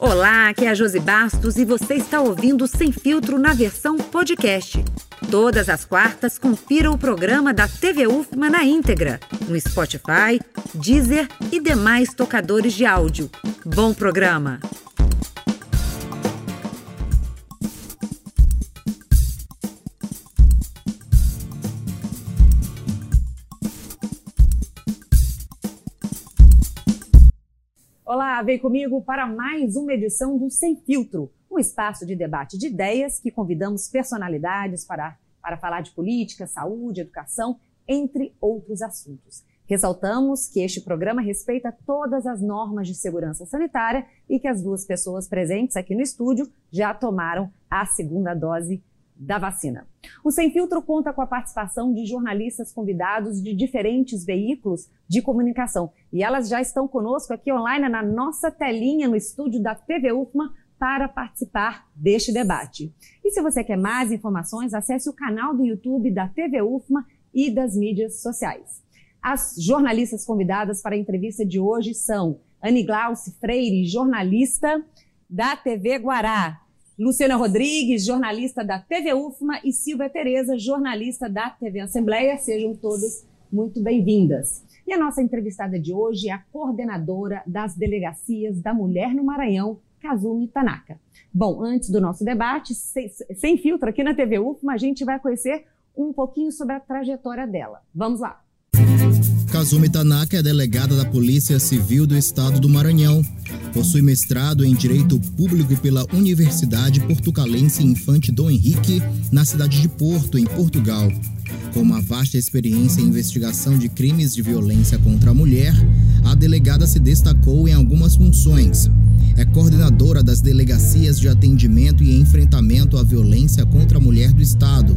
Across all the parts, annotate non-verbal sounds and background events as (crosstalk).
Olá, aqui é a Josi Bastos e você está ouvindo Sem Filtro na versão podcast. Todas as quartas, confira o programa da TV UFMA na íntegra, no Spotify, Deezer e demais tocadores de áudio. Bom programa! Vem comigo para mais uma edição do Sem Filtro, um espaço de debate de ideias que convidamos personalidades para, para falar de política, saúde, educação, entre outros assuntos. Ressaltamos que este programa respeita todas as normas de segurança sanitária e que as duas pessoas presentes aqui no estúdio já tomaram a segunda dose da vacina. O Sem Filtro conta com a participação de jornalistas convidados de diferentes veículos de comunicação. E elas já estão conosco aqui online na nossa telinha no estúdio da TV UFMA para participar deste debate. E se você quer mais informações, acesse o canal do YouTube da TV UFMA e das mídias sociais. As jornalistas convidadas para a entrevista de hoje são Anne Glauce Freire, jornalista da TV Guará, Luciana Rodrigues, jornalista da TV UFMA, e Silvia Tereza, jornalista da TV Assembleia. Sejam todas muito bem-vindas. E a nossa entrevistada de hoje é a coordenadora das delegacias da Mulher no Maranhão, Kazumi Tanaka. Bom, antes do nosso debate, sem, sem filtro aqui na TV UFMA, a gente vai conhecer um pouquinho sobre a trajetória dela. Vamos lá! Kazumi Tanaka é delegada da Polícia Civil do Estado do Maranhão. Possui mestrado em Direito Público pela Universidade Portucalense Infante Dom Henrique, na cidade de Porto, em Portugal. Com uma vasta experiência em investigação de crimes de violência contra a mulher, a delegada se destacou em algumas funções. É coordenadora das delegacias de atendimento e enfrentamento à violência contra a mulher do Estado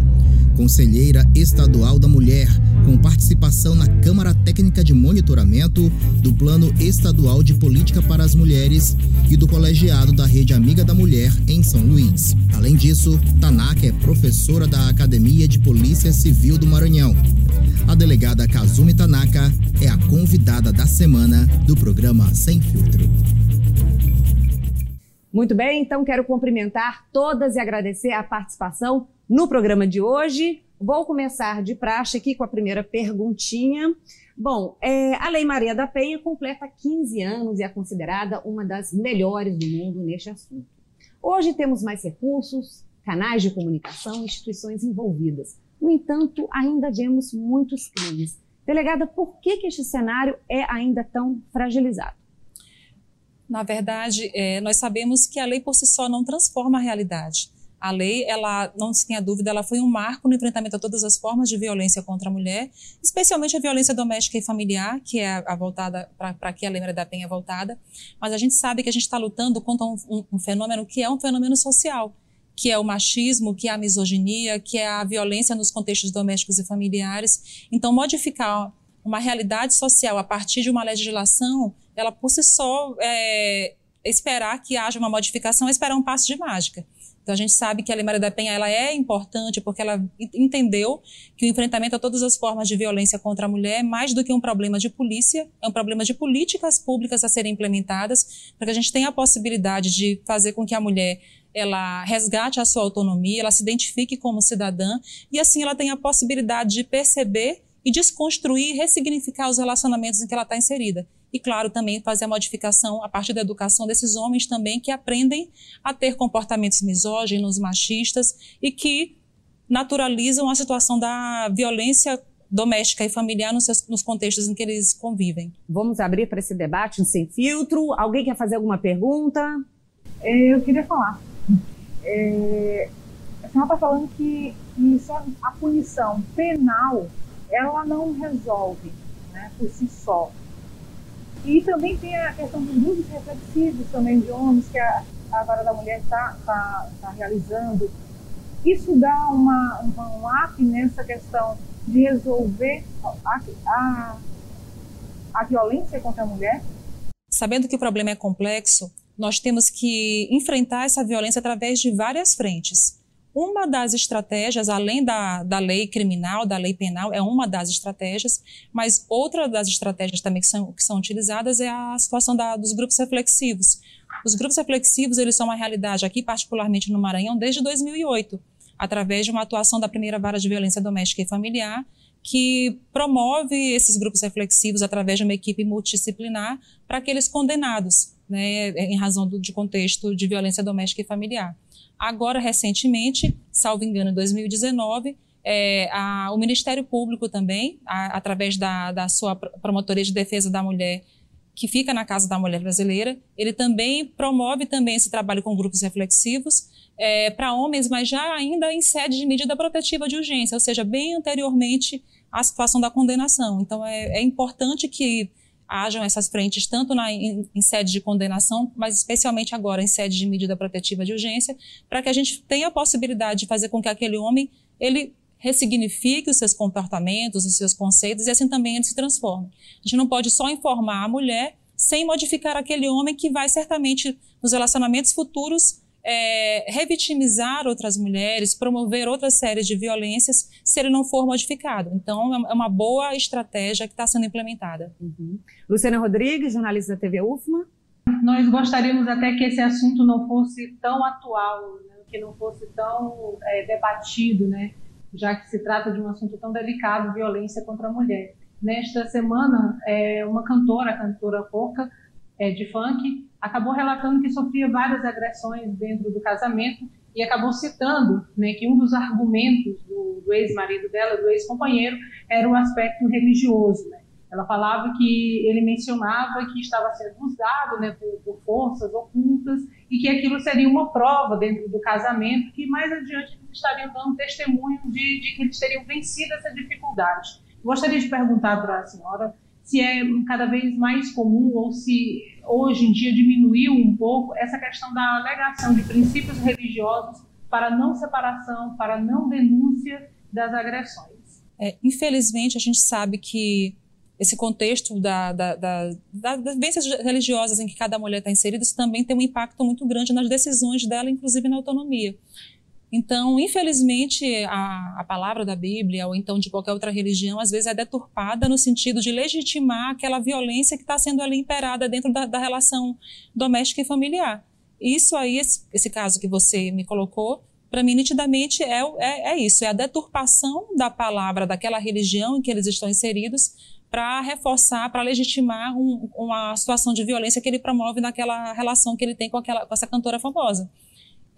conselheira estadual da mulher, com participação na Câmara Técnica de Monitoramento do Plano Estadual de Política para as Mulheres e do colegiado da Rede Amiga da Mulher em São Luís. Além disso, Tanaka é professora da Academia de Polícia Civil do Maranhão. A delegada Kazumi Tanaka é a convidada da semana do programa Sem Filtro. Muito bem, então quero cumprimentar todas e agradecer a participação no programa de hoje. Vou começar de praxe aqui com a primeira perguntinha. Bom, é, a Lei Maria da Penha completa 15 anos e é considerada uma das melhores do mundo neste assunto. Hoje temos mais recursos, canais de comunicação, instituições envolvidas. No entanto, ainda vemos muitos crimes. Delegada, por que, que este cenário é ainda tão fragilizado? Na verdade, é, nós sabemos que a lei por si só não transforma a realidade. A lei, ela não se tenha dúvida, ela foi um marco no enfrentamento a todas as formas de violência contra a mulher, especialmente a violência doméstica e familiar, que é a, a voltada para que a lei da Penha é voltada. Mas a gente sabe que a gente está lutando contra um, um, um fenômeno que é um fenômeno social, que é o machismo, que é a misoginia, que é a violência nos contextos domésticos e familiares. Então, modificar uma realidade social a partir de uma legislação, ela por si só é, esperar que haja uma modificação é esperar um passo de mágica. Então a gente sabe que a Lei Maria da Penha ela é importante porque ela entendeu que o enfrentamento a todas as formas de violência contra a mulher é mais do que um problema de polícia, é um problema de políticas públicas a serem implementadas para que a gente tenha a possibilidade de fazer com que a mulher ela resgate a sua autonomia, ela se identifique como cidadã e assim ela tenha a possibilidade de perceber e desconstruir ressignificar os relacionamentos em que ela está inserida e, claro, também fazer a modificação a partir da educação desses homens também que aprendem a ter comportamentos misóginos, machistas e que naturalizam a situação da violência doméstica e familiar nos, seus, nos contextos em que eles convivem. Vamos abrir para esse debate sem filtro. Alguém quer fazer alguma pergunta? É, eu queria falar. É, a senhora está falando que, só a punição penal ela não resolve né, por si só. E também tem a questão dos grupos reflexivos também de homens que a, a Vara da Mulher está tá, tá realizando. Isso dá uma, uma, um up nessa questão de resolver a, a, a violência contra a mulher? Sabendo que o problema é complexo, nós temos que enfrentar essa violência através de várias frentes. Uma das estratégias, além da, da lei criminal, da lei penal, é uma das estratégias, mas outra das estratégias também que são, que são utilizadas é a situação da, dos grupos reflexivos. Os grupos reflexivos, eles são uma realidade aqui, particularmente no Maranhão, desde 2008, através de uma atuação da primeira vara de violência doméstica e familiar, que promove esses grupos reflexivos através de uma equipe multidisciplinar para aqueles condenados, né, em razão do, de contexto de violência doméstica e familiar. Agora, recentemente, salvo engano, em 2019, é, a, o Ministério Público também, a, através da, da sua Promotoria de Defesa da Mulher, que fica na Casa da Mulher Brasileira, ele também promove também esse trabalho com grupos reflexivos é, para homens, mas já ainda em sede de medida protetiva de urgência, ou seja, bem anteriormente à situação da condenação. Então, é, é importante que hajam essas frentes tanto na, em, em, sede de condenação, mas especialmente agora em sede de medida protetiva de urgência, para que a gente tenha a possibilidade de fazer com que aquele homem ele ressignifique os seus comportamentos, os seus conceitos e assim também ele se transforme. A gente não pode só informar a mulher sem modificar aquele homem que vai certamente nos relacionamentos futuros é, revitimizar outras mulheres, promover outras séries de violências, se ele não for modificado. Então, é uma boa estratégia que está sendo implementada. Uhum. Luciana Rodrigues, jornalista da TV UFMA. Nós gostaríamos até que esse assunto não fosse tão atual, né? que não fosse tão é, debatido, né? Já que se trata de um assunto tão delicado, violência contra a mulher. Nesta semana, é, uma cantora, a cantora Porca, é, de funk, acabou relatando que sofria várias agressões dentro do casamento e acabou citando né, que um dos argumentos do, do ex-marido dela, do ex-companheiro, era o aspecto religioso. Né? Ela falava que ele mencionava que estava sendo usado né, por, por, forças ocultas e que aquilo seria uma prova dentro do casamento, que mais adiante estariam dando testemunho de, de que eles teriam vencido essa dificuldade. Gostaria de perguntar para a senhora se é cada vez mais comum ou se hoje em dia diminuiu um pouco essa questão da alegação de princípios religiosos para não separação, para não denúncia das agressões. É, infelizmente, a gente sabe que esse contexto da, da, da, das vivências religiosas em que cada mulher está inserida, isso também tem um impacto muito grande nas decisões dela, inclusive na autonomia. Então, infelizmente, a, a, palavra da Bíblia, ou então de qualquer outra religião, às vezes é deturpada no sentido de legitimar aquela violência que está sendo ali imperada dentro da, da, relação doméstica e familiar. Isso aí, esse, esse caso que você me colocou, para mim, nitidamente, é, é, é isso: é a deturpação da palavra daquela religião em que eles estão inseridos para reforçar, para legitimar um, uma situação de violência que ele promove naquela relação que ele tem com, aquela, com essa cantora famosa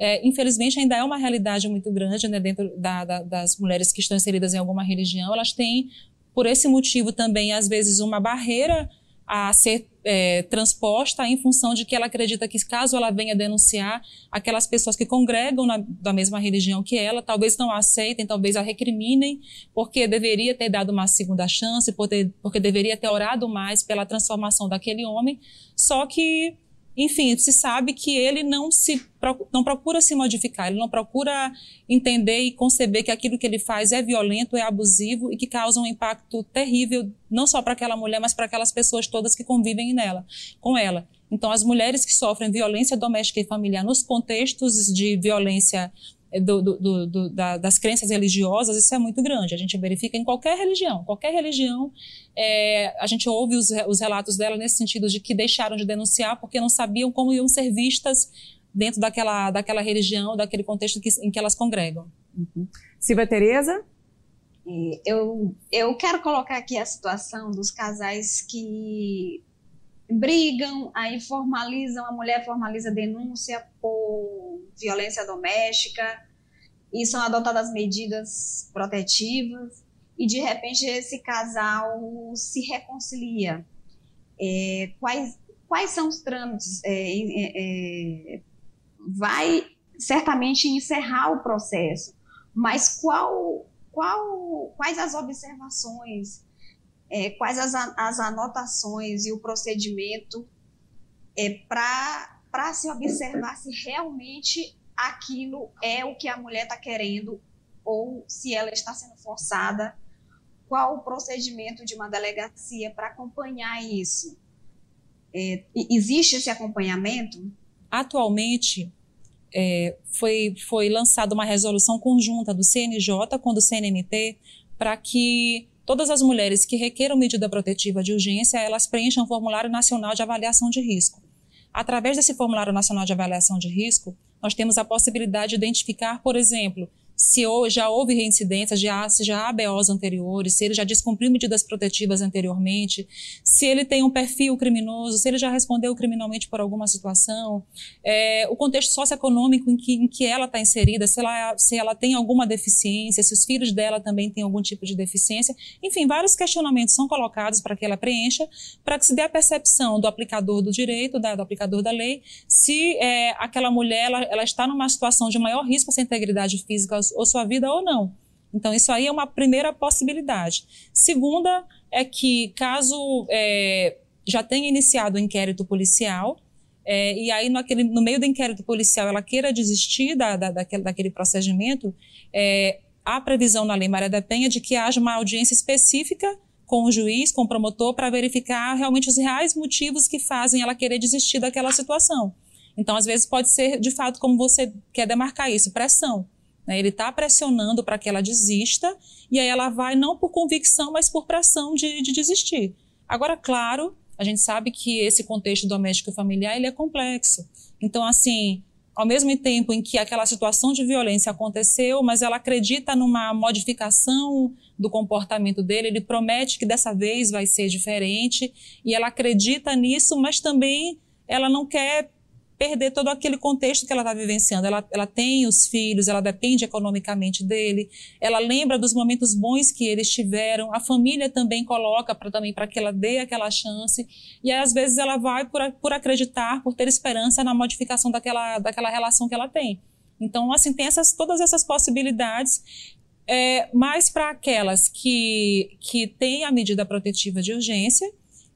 é, infelizmente ainda é uma realidade muito grande né, dentro da, da, das mulheres que estão inseridas em alguma religião. Elas têm, por esse motivo também, às vezes, uma barreira a ser é, transposta em função de que ela acredita que caso ela venha denunciar aquelas pessoas que congregam na, da mesma religião que ela, talvez não a aceitem, talvez a recriminem, porque deveria ter dado uma segunda chance, porque, porque deveria ter orado mais pela transformação daquele homem, só que enfim, se sabe que ele não se não procura se modificar, ele não procura entender e conceber que aquilo que ele faz é violento, é abusivo e que causa um impacto terrível não só para aquela mulher, mas para aquelas pessoas todas que convivem nela, com ela. Então, as mulheres que sofrem violência doméstica e familiar nos contextos de violência do, do, do, da, das crenças religiosas, isso é muito grande. A gente verifica em qualquer religião. Qualquer religião, é, a gente ouve os, os relatos dela nesse sentido de que deixaram de denunciar porque não sabiam como iam ser vistas dentro daquela, daquela religião, daquele contexto que, em que elas congregam. Uhum. Silvia Tereza? Eu, eu quero colocar aqui a situação dos casais que brigam, aí formalizam, a mulher formaliza denúncia por violência doméstica e são adotadas medidas protetivas e de repente esse casal se reconcilia. É, quais, quais são os trâmites? É, é, é, vai certamente encerrar o processo, mas qual, qual, quais as observações é, quais as, as anotações e o procedimento é, para se observar se realmente aquilo é o que a mulher está querendo ou se ela está sendo forçada. Qual o procedimento de uma delegacia para acompanhar isso? É, existe esse acompanhamento? Atualmente, é, foi, foi lançada uma resolução conjunta do CNJ com do CNMP para que todas as mulheres que requeram medida protetiva de urgência, elas preencham o formulário nacional de avaliação de risco. Através desse formulário nacional de avaliação de risco, nós temos a possibilidade de identificar, por exemplo, se já houve reincidências, já, se já há BOs anteriores, se ele já descumpriu medidas protetivas anteriormente, se ele tem um perfil criminoso, se ele já respondeu criminalmente por alguma situação, é, o contexto socioeconômico em que, em que ela está inserida, se ela, se ela tem alguma deficiência, se os filhos dela também têm algum tipo de deficiência. Enfim, vários questionamentos são colocados para que ela preencha, para que se dê a percepção do aplicador do direito, da, do aplicador da lei, se é, aquela mulher ela, ela está numa situação de maior risco à sua integridade física ou sua vida ou não. Então, isso aí é uma primeira possibilidade. Segunda é que, caso é, já tenha iniciado o inquérito policial, é, e aí naquele, no meio do inquérito policial ela queira desistir da, da, daquele, daquele procedimento, é, há previsão na Lei Maria da Penha de que haja uma audiência específica com o juiz, com o promotor, para verificar realmente os reais motivos que fazem ela querer desistir daquela situação. Então, às vezes, pode ser, de fato, como você quer demarcar isso, pressão. Né? Ele está pressionando para que ela desista, e aí ela vai não por convicção, mas por pressão de, de desistir. Agora, claro, a gente sabe que esse contexto doméstico e familiar ele é complexo. Então, assim, ao mesmo tempo em que aquela situação de violência aconteceu, mas ela acredita numa modificação do comportamento dele, ele promete que dessa vez vai ser diferente, e ela acredita nisso, mas também ela não quer perder todo aquele contexto que ela está vivenciando. Ela, ela tem os filhos, ela depende economicamente dele, ela lembra dos momentos bons que eles tiveram, a família também coloca para também para que ela dê aquela chance, e aí, às vezes ela vai por, por acreditar, por ter esperança na modificação daquela, daquela relação que ela tem. Então, assim, tem essas, todas essas possibilidades é, mais para aquelas que, que têm a medida protetiva de urgência,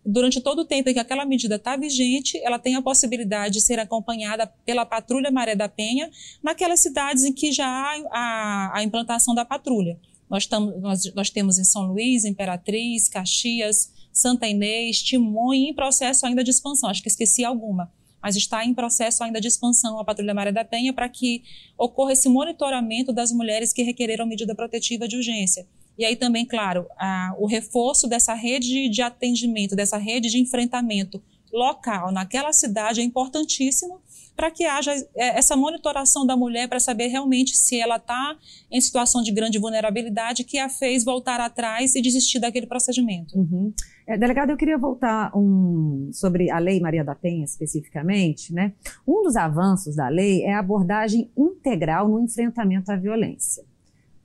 durante todo o tempo em que aquela medida está vigente, ela tem a possibilidade de ser acompanhada pela patrulha Maré da Penha naquelas cidades em que já há a, a implantação da patrulha. Nós, nós, nós, temos em São Luís, Imperatriz, Caxias, Santa Inês, Timon e em processo ainda de expansão. Acho que esqueci alguma. Mas está em processo ainda de expansão a Patrulha Maré da Penha para que ocorra esse monitoramento das mulheres que requereram medida protetiva de urgência. E aí também, claro, a, o reforço dessa rede de atendimento, dessa rede de enfrentamento local naquela cidade é importantíssimo para que haja é, essa monitoração da mulher para saber realmente se ela está em situação de grande vulnerabilidade que a fez voltar atrás e desistir daquele procedimento. Uhum. É, delegado, eu queria voltar um, sobre a Lei Maria da Penha especificamente. Né? Um dos avanços da lei é a abordagem integral no enfrentamento à violência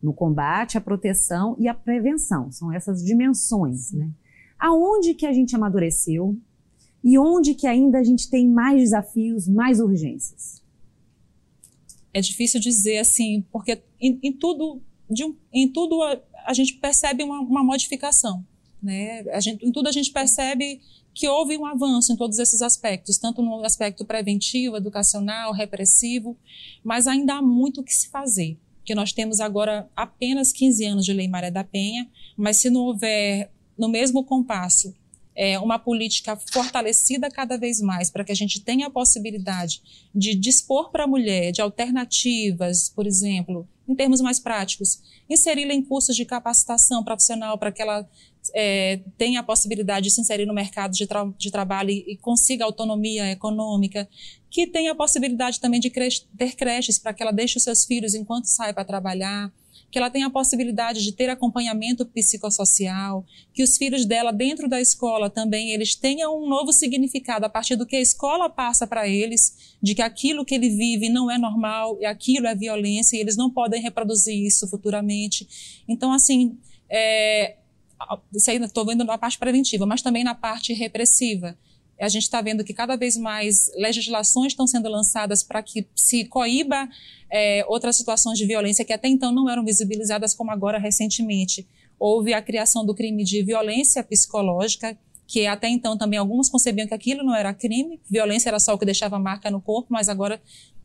no combate, a proteção e a prevenção. São essas dimensões, né? Aonde que a gente amadureceu e onde que ainda a gente tem mais desafios, mais urgências? É difícil dizer assim, porque em, em tudo, um, em tudo a, a gente percebe uma, uma, modificação, né? Gente, em tudo a gente percebe que houve um avanço em todos esses aspectos, tanto no aspecto preventivo, educacional, repressivo, mas ainda há muito o que se fazer que nós temos agora apenas 15 anos de Lei Maria da Penha, mas se não houver no mesmo compasso é, uma política fortalecida cada vez mais para que a gente tenha a possibilidade de dispor para a mulher de alternativas, por exemplo, em termos mais práticos, inseri-la em cursos de capacitação profissional para que ela é, tenha a possibilidade de se inserir no mercado de, tra de trabalho e, e, consiga autonomia econômica, que tenha a possibilidade também de ter creches para que ela deixe os seus filhos enquanto sai para trabalhar, que ela tenha a possibilidade de ter acompanhamento psicossocial, que os filhos dela dentro da escola também eles tenham um novo significado a partir do que a escola passa para eles, de que aquilo que ele vive não é normal e aquilo é violência e eles não podem reproduzir isso futuramente. Então, assim, é, isso aí estou vendo na parte preventiva, mas também na parte repressiva. A gente está vendo que cada vez mais legislações estão sendo lançadas para que se coíba é, outras situações de violência que até então não eram visibilizadas, como agora recentemente. Houve a criação do crime de violência psicológica, que até então também alguns concebiam que aquilo não era crime, violência era só o que deixava marca no corpo, mas agora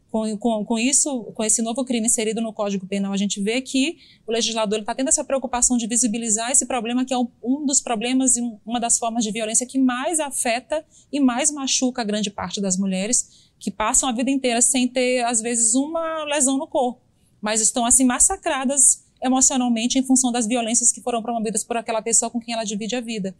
Com, com, com, isso, com esse novo crime inserido no Código Penal, a gente vê que o legislador está tendo essa preocupação de visibilizar esse problema, que é um, um dos problemas e uma das formas de violência que mais afeta e mais machuca a grande parte das mulheres, que passam a vida inteira sem ter, às vezes, uma lesão no corpo, mas estão assim massacradas emocionalmente em função das violências que foram promovidas por aquela pessoa com quem ela divide a vida.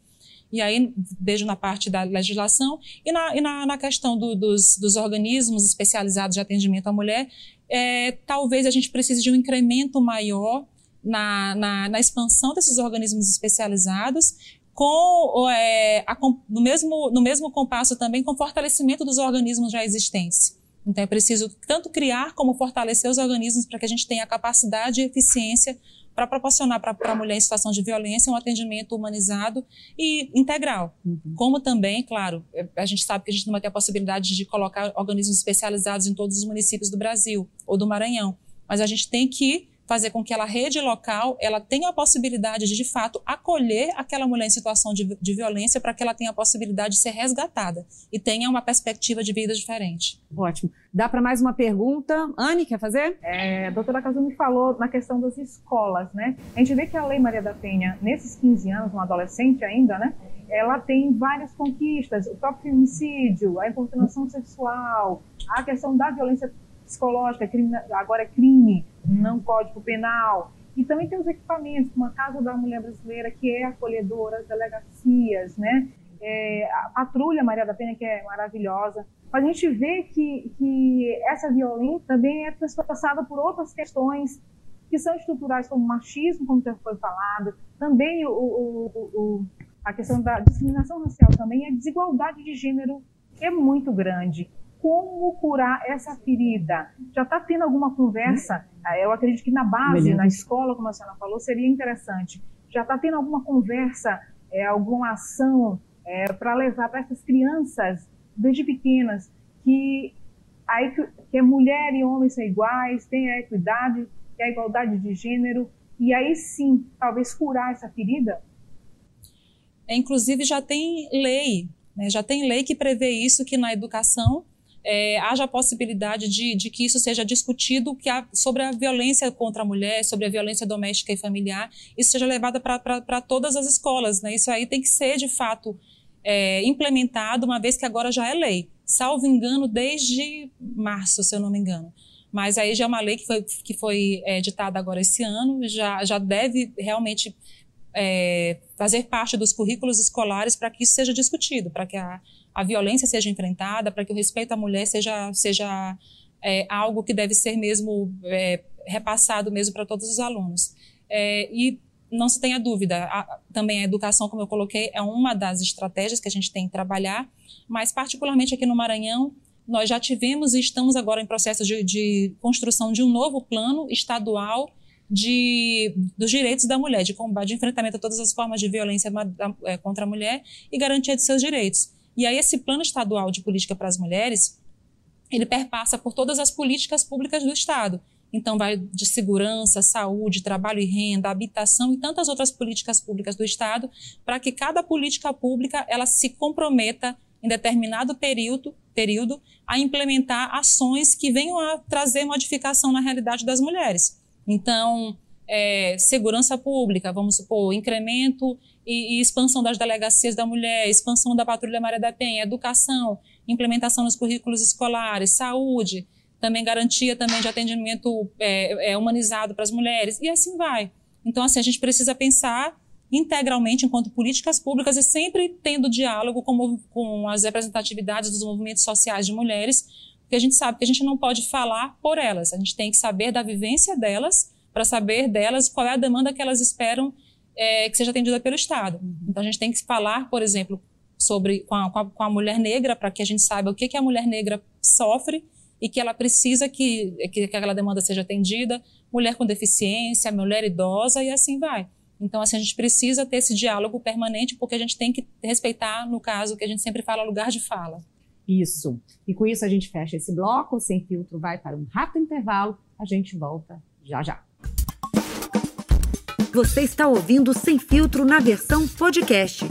E aí vejo na parte da legislação e na, e na, na questão do, dos, dos, organismos especializados de atendimento à mulher, é, talvez a gente precise de um incremento maior na, na, na expansão desses organismos especializados, com, é, a, no, mesmo, no mesmo compasso também com o fortalecimento dos organismos já existentes. Então é preciso tanto criar como fortalecer os organismos para que a gente tenha a capacidade e eficiência para proporcionar para a mulher em situação de violência um atendimento humanizado e integral. Uhum. Como também, claro, é, a gente sabe que a gente não vai ter a possibilidade de colocar organismos especializados em todos os municípios do Brasil ou do Maranhão, mas a gente tem que fazer com que a rede local ela tenha a possibilidade de, de fato, acolher aquela mulher em situação de, de violência para que ela tenha a possibilidade de ser resgatada e tenha uma perspectiva de vida diferente. Ótimo. Dá para mais uma pergunta? Anne, quer fazer? É, a doutora Casumi falou na questão das escolas, né? A gente vê que a Lei Maria da Penha, nesses 15 anos, uma adolescente ainda, né? Ela tem várias conquistas, o próprio feminicídio, a importunação sexual, a questão da violência psicológica, crime, agora é crime, não código penal. E também tem os equipamentos, como a Casa da Mulher Brasileira, que é acolhedora, as delegacias, né? É, a Patrulha Maria da Penha, que é maravilhosa. Mas a gente vê que, que essa violência também é transpassada por outras questões que são estruturais, como machismo, como já foi falado, também o, o, o, a questão da discriminação racial também, a desigualdade de gênero é muito grande como curar essa ferida. Já está tendo alguma conversa? Ah, eu acredito que na base, na escola, como a senhora falou, seria interessante. Já está tendo alguma conversa, é, alguma ação é, para levar para essas crianças, desde pequenas, que, a, que mulher e homem são iguais, tem a equidade, tem a igualdade de gênero, e aí sim, talvez curar essa ferida? É, inclusive já tem lei, né, já tem lei que prevê isso, que na educação é, haja a possibilidade de, de, que isso seja discutido que a, sobre a violência contra a mulher, sobre a violência doméstica e familiar, isso seja levado para todas as escolas. Né? Isso aí tem que ser, de fato, é, implementado, uma vez que agora já é lei. Salvo engano, desde março, se eu não me engano. Mas aí já é uma lei que foi, que foi é, ditada agora esse ano, já, já deve realmente é, fazer parte dos currículos escolares para que isso seja discutido, para que a, a violência seja enfrentada, para que o respeito à mulher seja, seja é, algo que deve ser mesmo é, repassado mesmo para todos os alunos. É, e não se tenha dúvida, a, também a educação, como eu coloquei, é uma das estratégias que a gente tem que trabalhar, mas particularmente aqui no Maranhão, nós já tivemos e estamos agora em processo de, de construção de um novo plano estadual de, dos direitos da mulher, de combate, de enfrentamento a todas as formas de violência é, contra a mulher e garantia de seus direitos. E aí esse plano estadual de política para as mulheres, ele perpassa por todas as políticas públicas do Estado. Então vai de segurança, saúde, trabalho e renda, habitação e tantas outras políticas públicas do Estado, para que cada política pública ela se comprometa em determinado período, período a implementar ações que venham a trazer modificação na realidade das mulheres. Então, é, segurança pública, vamos supor, incremento e, e, expansão das delegacias da mulher, expansão da Patrulha Maria da Penha, educação, implementação nos currículos escolares, saúde, também garantia também de atendimento é, é, humanizado para as mulheres, e assim vai. Então, assim, a gente precisa pensar integralmente enquanto políticas públicas e sempre tendo diálogo com, com as representatividades dos movimentos sociais de mulheres, porque a gente sabe que a gente não pode falar por elas, a gente tem que saber da vivência delas, para saber delas qual é a demanda que elas esperam é, que seja atendida pelo Estado. Uhum. Então a gente tem que falar, por exemplo, sobre com a, com a mulher negra para que a gente saiba o que, que a mulher negra sofre e que ela precisa que, que aquela demanda seja atendida, mulher com deficiência, mulher idosa e assim vai. Então, assim, a gente precisa ter esse diálogo permanente, porque a gente tem que respeitar, no caso, que a gente sempre fala, lugar de fala. Isso. E com isso a gente fecha esse bloco, Sem Filtro vai para um rápido intervalo, a gente volta já já. Você está ouvindo Sem Filtro na versão podcast.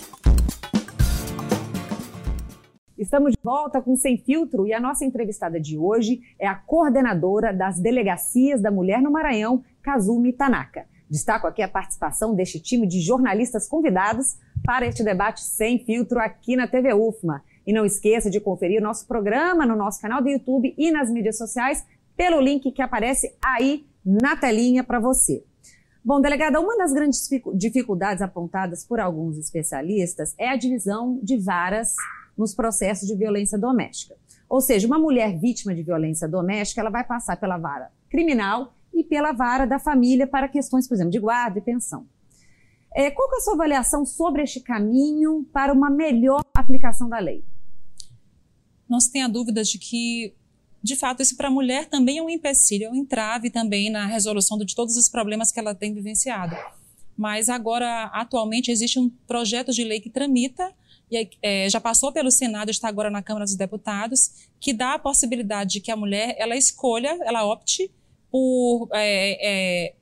Estamos de volta com Sem Filtro e a nossa entrevistada de hoje é a coordenadora das Delegacias da Mulher no Maranhão, Kazumi Tanaka. Destaco aqui a participação deste time de jornalistas convidados para este debate sem filtro aqui na TV UFMA. E não esqueça de conferir nosso programa no nosso canal do YouTube e nas mídias sociais pelo link que aparece aí na telinha para você. Bom, delegada, uma das grandes dificuldades apontadas por alguns especialistas é a divisão de varas nos processos de violência doméstica. Ou seja, uma mulher vítima de violência doméstica, ela vai passar pela vara criminal e pela vara da família para questões, por exemplo, de guarda e pensão. É, qual é a sua avaliação sobre este caminho para uma melhor aplicação da lei? Não se tenha dúvidas de que, de fato, isso para a mulher também é um empecilho, é um entrave também na resolução de todos os problemas que ela tem vivenciado. Mas agora, atualmente, existe um projeto de lei que tramita e é, já passou pelo Senado, está agora na Câmara dos Deputados, que dá a possibilidade de que a mulher ela escolha, ela opte por é, é,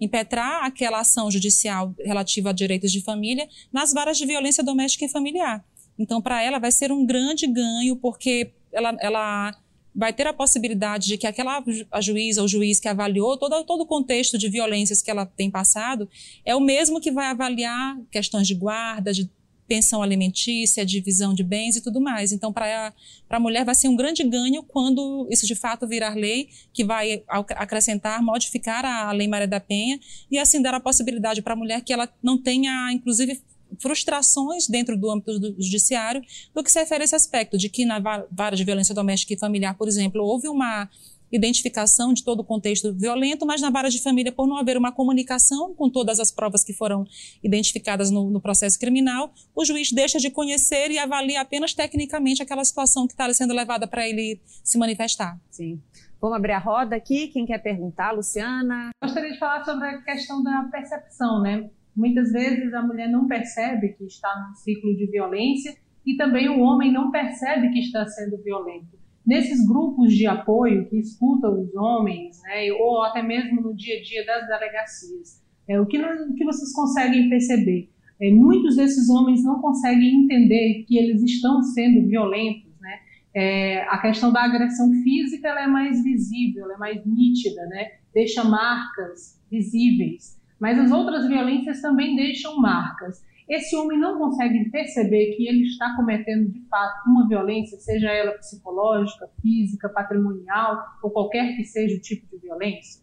impetrar aquela ação judicial relativa a direitos de família nas varas de violência doméstica e familiar. Então, para ela vai ser um grande ganho, porque ela, ela vai ter a possibilidade de que aquela a juíza ou juiz que avaliou todo, todo o contexto de violências que ela tem passado é o mesmo que vai avaliar questões de guarda, de pensão alimentícia, divisão de bens e tudo mais. Então, para a mulher vai ser um grande ganho quando isso de fato virar lei, que vai acrescentar, modificar a Lei Maria da Penha e assim dar a possibilidade para a mulher que ela não tenha, inclusive, frustrações dentro do âmbito do judiciário do que se refere a esse aspecto, de que na vara de violência doméstica e familiar, por exemplo, houve uma identificação de todo o contexto violento, mas na vara de família, por não haver uma comunicação com todas as provas que foram identificadas no, no processo criminal, o juiz deixa de conhecer e avalia apenas tecnicamente aquela situação que está sendo levada para ele se manifestar. Sim. Vamos abrir a roda aqui. Quem quer perguntar? Luciana? Gostaria de falar sobre a questão da percepção, né? Muitas vezes a mulher não percebe que está num ciclo de violência e também o homem não percebe que está sendo violento nesses grupos de apoio que escutam os homens, né, ou até mesmo no dia a dia das delegacias, é, o, que, o que vocês conseguem perceber? É, muitos desses homens não conseguem entender que eles estão sendo violentos. Né? É, a questão da agressão física é mais visível, é mais nítida, né? deixa marcas visíveis. Mas as outras violências também deixam marcas esse homem não consegue perceber que ele está cometendo de fato uma violência, seja ela psicológica, física, patrimonial ou qualquer que seja o tipo de violência?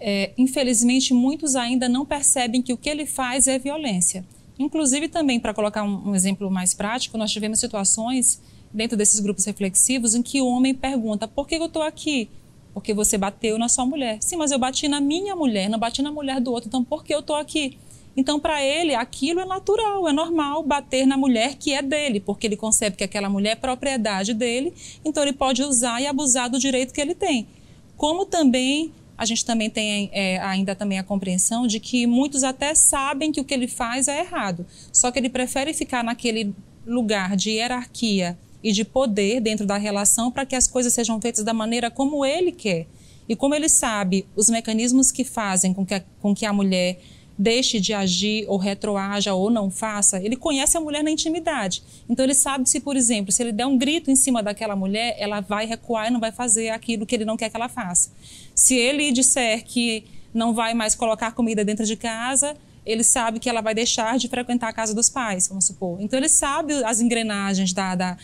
É, infelizmente, muitos ainda não percebem que o que ele faz é violência. Inclusive, também, para colocar um, um exemplo mais prático, nós tivemos situações dentro desses grupos reflexivos em que o homem pergunta: por que eu estou aqui? Porque você bateu na sua mulher. Sim, mas eu bati na minha mulher, não bati na mulher do outro, então por que eu estou aqui? Então, para ele, aquilo é natural, é normal bater na mulher que é dele, porque ele concebe que aquela mulher é propriedade dele, então ele pode usar e abusar do direito que ele tem. Como também a gente também tem é, ainda também a compreensão de que muitos até sabem que o que ele faz é errado, só que ele prefere ficar naquele lugar de hierarquia e de poder dentro da relação para que as coisas sejam feitas da maneira como ele quer. E como ele sabe os mecanismos que fazem com que a, com que a mulher deixe de agir ou retroaja ou não faça, ele conhece a mulher na intimidade. Então ele sabe se, por exemplo, se ele der um grito em cima daquela mulher, ela vai recuar e não vai fazer aquilo que ele não quer que ela faça. Se ele disser que não vai mais colocar comida dentro de casa, ele sabe que ela vai deixar de frequentar a casa dos pais, vamos supor. Então ele sabe as engrenagens da, da,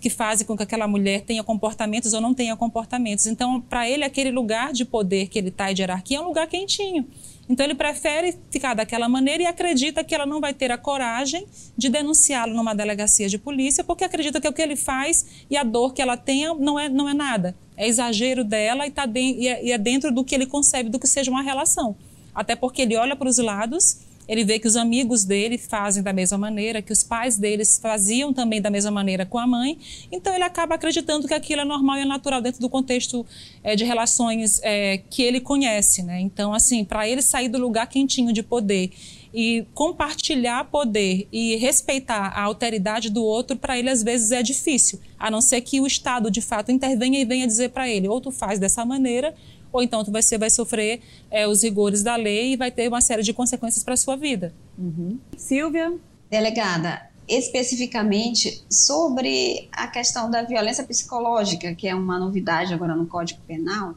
que fazem com que aquela mulher tenha comportamentos ou não tenha comportamentos. Então, para ele, aquele lugar de poder que ele está e de hierarquia é um lugar quentinho. Então ele prefere ficar daquela maneira e acredita que ela não vai ter a coragem de denunciá-lo numa delegacia de polícia, porque acredita que o que ele faz e a dor que ela tem não é, não é nada. É exagero dela e, tá de, e, é, e é dentro do que ele concebe do que seja uma relação. Até porque ele olha para os lados ele vê que os amigos dele fazem da mesma maneira, que os pais deles faziam também da mesma maneira com a mãe. Então ele acaba acreditando que aquilo é normal e é natural dentro do contexto é, de relações é, que ele conhece, né? Então assim, para ele sair do lugar quentinho de poder e compartilhar poder e respeitar a alteridade do outro, para ele às vezes é difícil, a não ser que o Estado de fato intervenha e venha dizer para ele, ou tu faz dessa maneira, ou então você vai sofrer é, os rigores da lei e vai ter uma série de consequências para a sua vida. Uhum. Silvia? Delegada, especificamente sobre a questão da violência psicológica, que é uma novidade agora no Código Penal.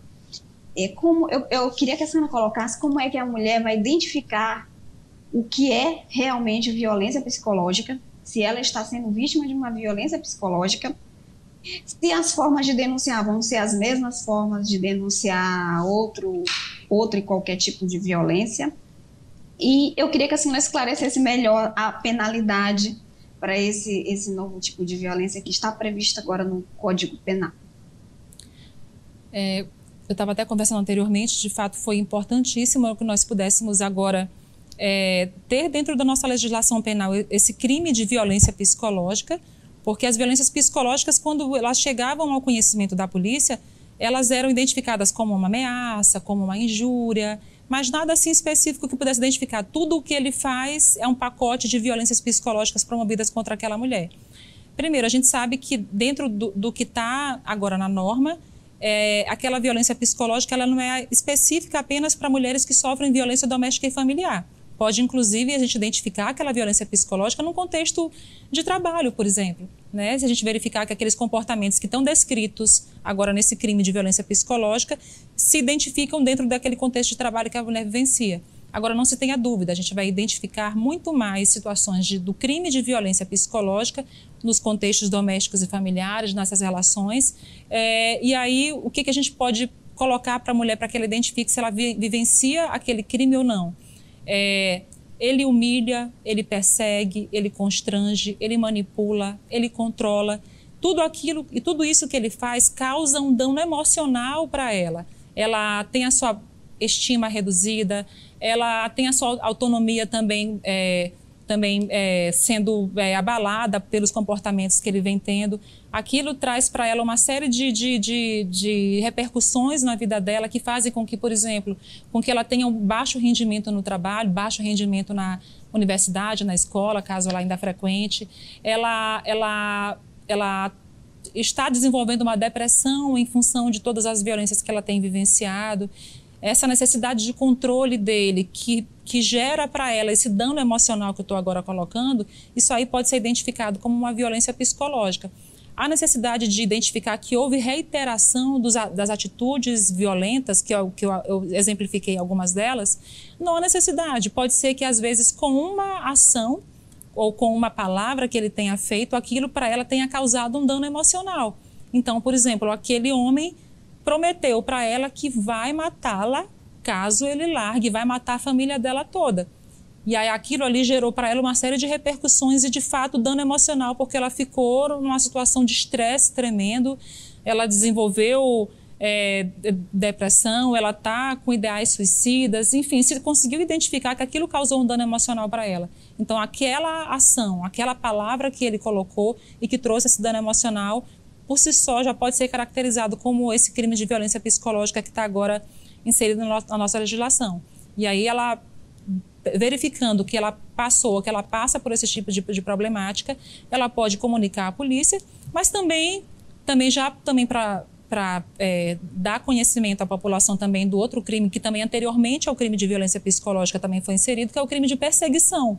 É como eu, eu queria que a senhora colocasse como é que a mulher vai identificar o que é realmente violência psicológica, se ela está sendo vítima de uma violência psicológica, se as formas de denunciar vão ser as mesmas formas de denunciar outro, outro e qualquer tipo de violência. E eu queria que a senhora esclarecesse melhor a penalidade para esse, esse novo tipo de violência que está previsto agora no Código Penal. É, eu estava até conversando anteriormente, de fato foi importantíssimo que nós pudéssemos agora é, ter dentro da nossa legislação penal esse crime de violência psicológica, porque as violências psicológicas, quando elas chegavam ao conhecimento da polícia, elas eram identificadas como uma ameaça, como uma injúria, mas nada assim específico que pudesse identificar. Tudo o que ele faz é um pacote de violências psicológicas promovidas contra aquela mulher. Primeiro, a gente sabe que dentro do, do que está agora na norma, é, aquela violência psicológica ela não é específica apenas para mulheres que sofrem violência doméstica e familiar. Pode, inclusive, a gente identificar aquela violência psicológica num contexto de trabalho, por exemplo. Né? Se a gente verificar que aqueles comportamentos que estão descritos agora nesse crime de violência psicológica se identificam dentro daquele contexto de trabalho que a mulher vivencia. Agora, não se tenha dúvida, a gente vai identificar muito mais situações de, do crime de violência psicológica nos contextos domésticos e familiares, nessas relações. É, e aí, o que, que a gente pode colocar para a mulher para que ela identifique se ela vi, vivencia aquele crime ou não? É, ele humilha, ele persegue, ele constrange, ele manipula, ele controla. Tudo aquilo e tudo isso que ele faz causa um dano emocional para ela. Ela tem a sua estima reduzida, ela tem a sua autonomia também é, também é, sendo é, abalada pelos comportamentos que ele vem tendo. Aquilo traz para ela uma série de, de, de, de, repercussões na vida dela que fazem com que, por exemplo, com que ela tenha um baixo rendimento no trabalho, baixo rendimento na universidade, na escola, caso ela ainda frequente. Ela, ela, ela está desenvolvendo uma depressão em função de todas as violências que ela tem vivenciado essa necessidade de controle dele, que, que gera para ela esse dano emocional que eu estou agora colocando, isso aí pode ser identificado como uma violência psicológica. A necessidade de identificar que houve reiteração dos, das atitudes violentas, que, eu, que eu, eu exemplifiquei algumas delas, não há necessidade. Pode ser que, às vezes, com uma ação ou com uma palavra que ele tenha feito, aquilo para ela tenha causado um dano emocional. Então, por exemplo, aquele homem prometeu para ela que vai matá-la caso ele largue, vai matar a família dela toda. E aí aquilo ali gerou para ela uma série de repercussões e de fato dano emocional, porque ela ficou numa situação de estresse tremendo, ela desenvolveu é, depressão, ela está com ideais suicidas, enfim, se conseguiu identificar que aquilo causou um dano emocional para ela. Então aquela ação, aquela palavra que ele colocou e que trouxe esse dano emocional por si só já pode ser caracterizado como esse crime de violência psicológica que está agora inserido na nossa legislação. E aí ela verificando que ela passou, que ela passa por esse tipo de, de problemática, ela pode comunicar à polícia, mas também, também já também para é, dar conhecimento à população também do outro crime que também anteriormente ao crime de violência psicológica também foi inserido, que é o crime de perseguição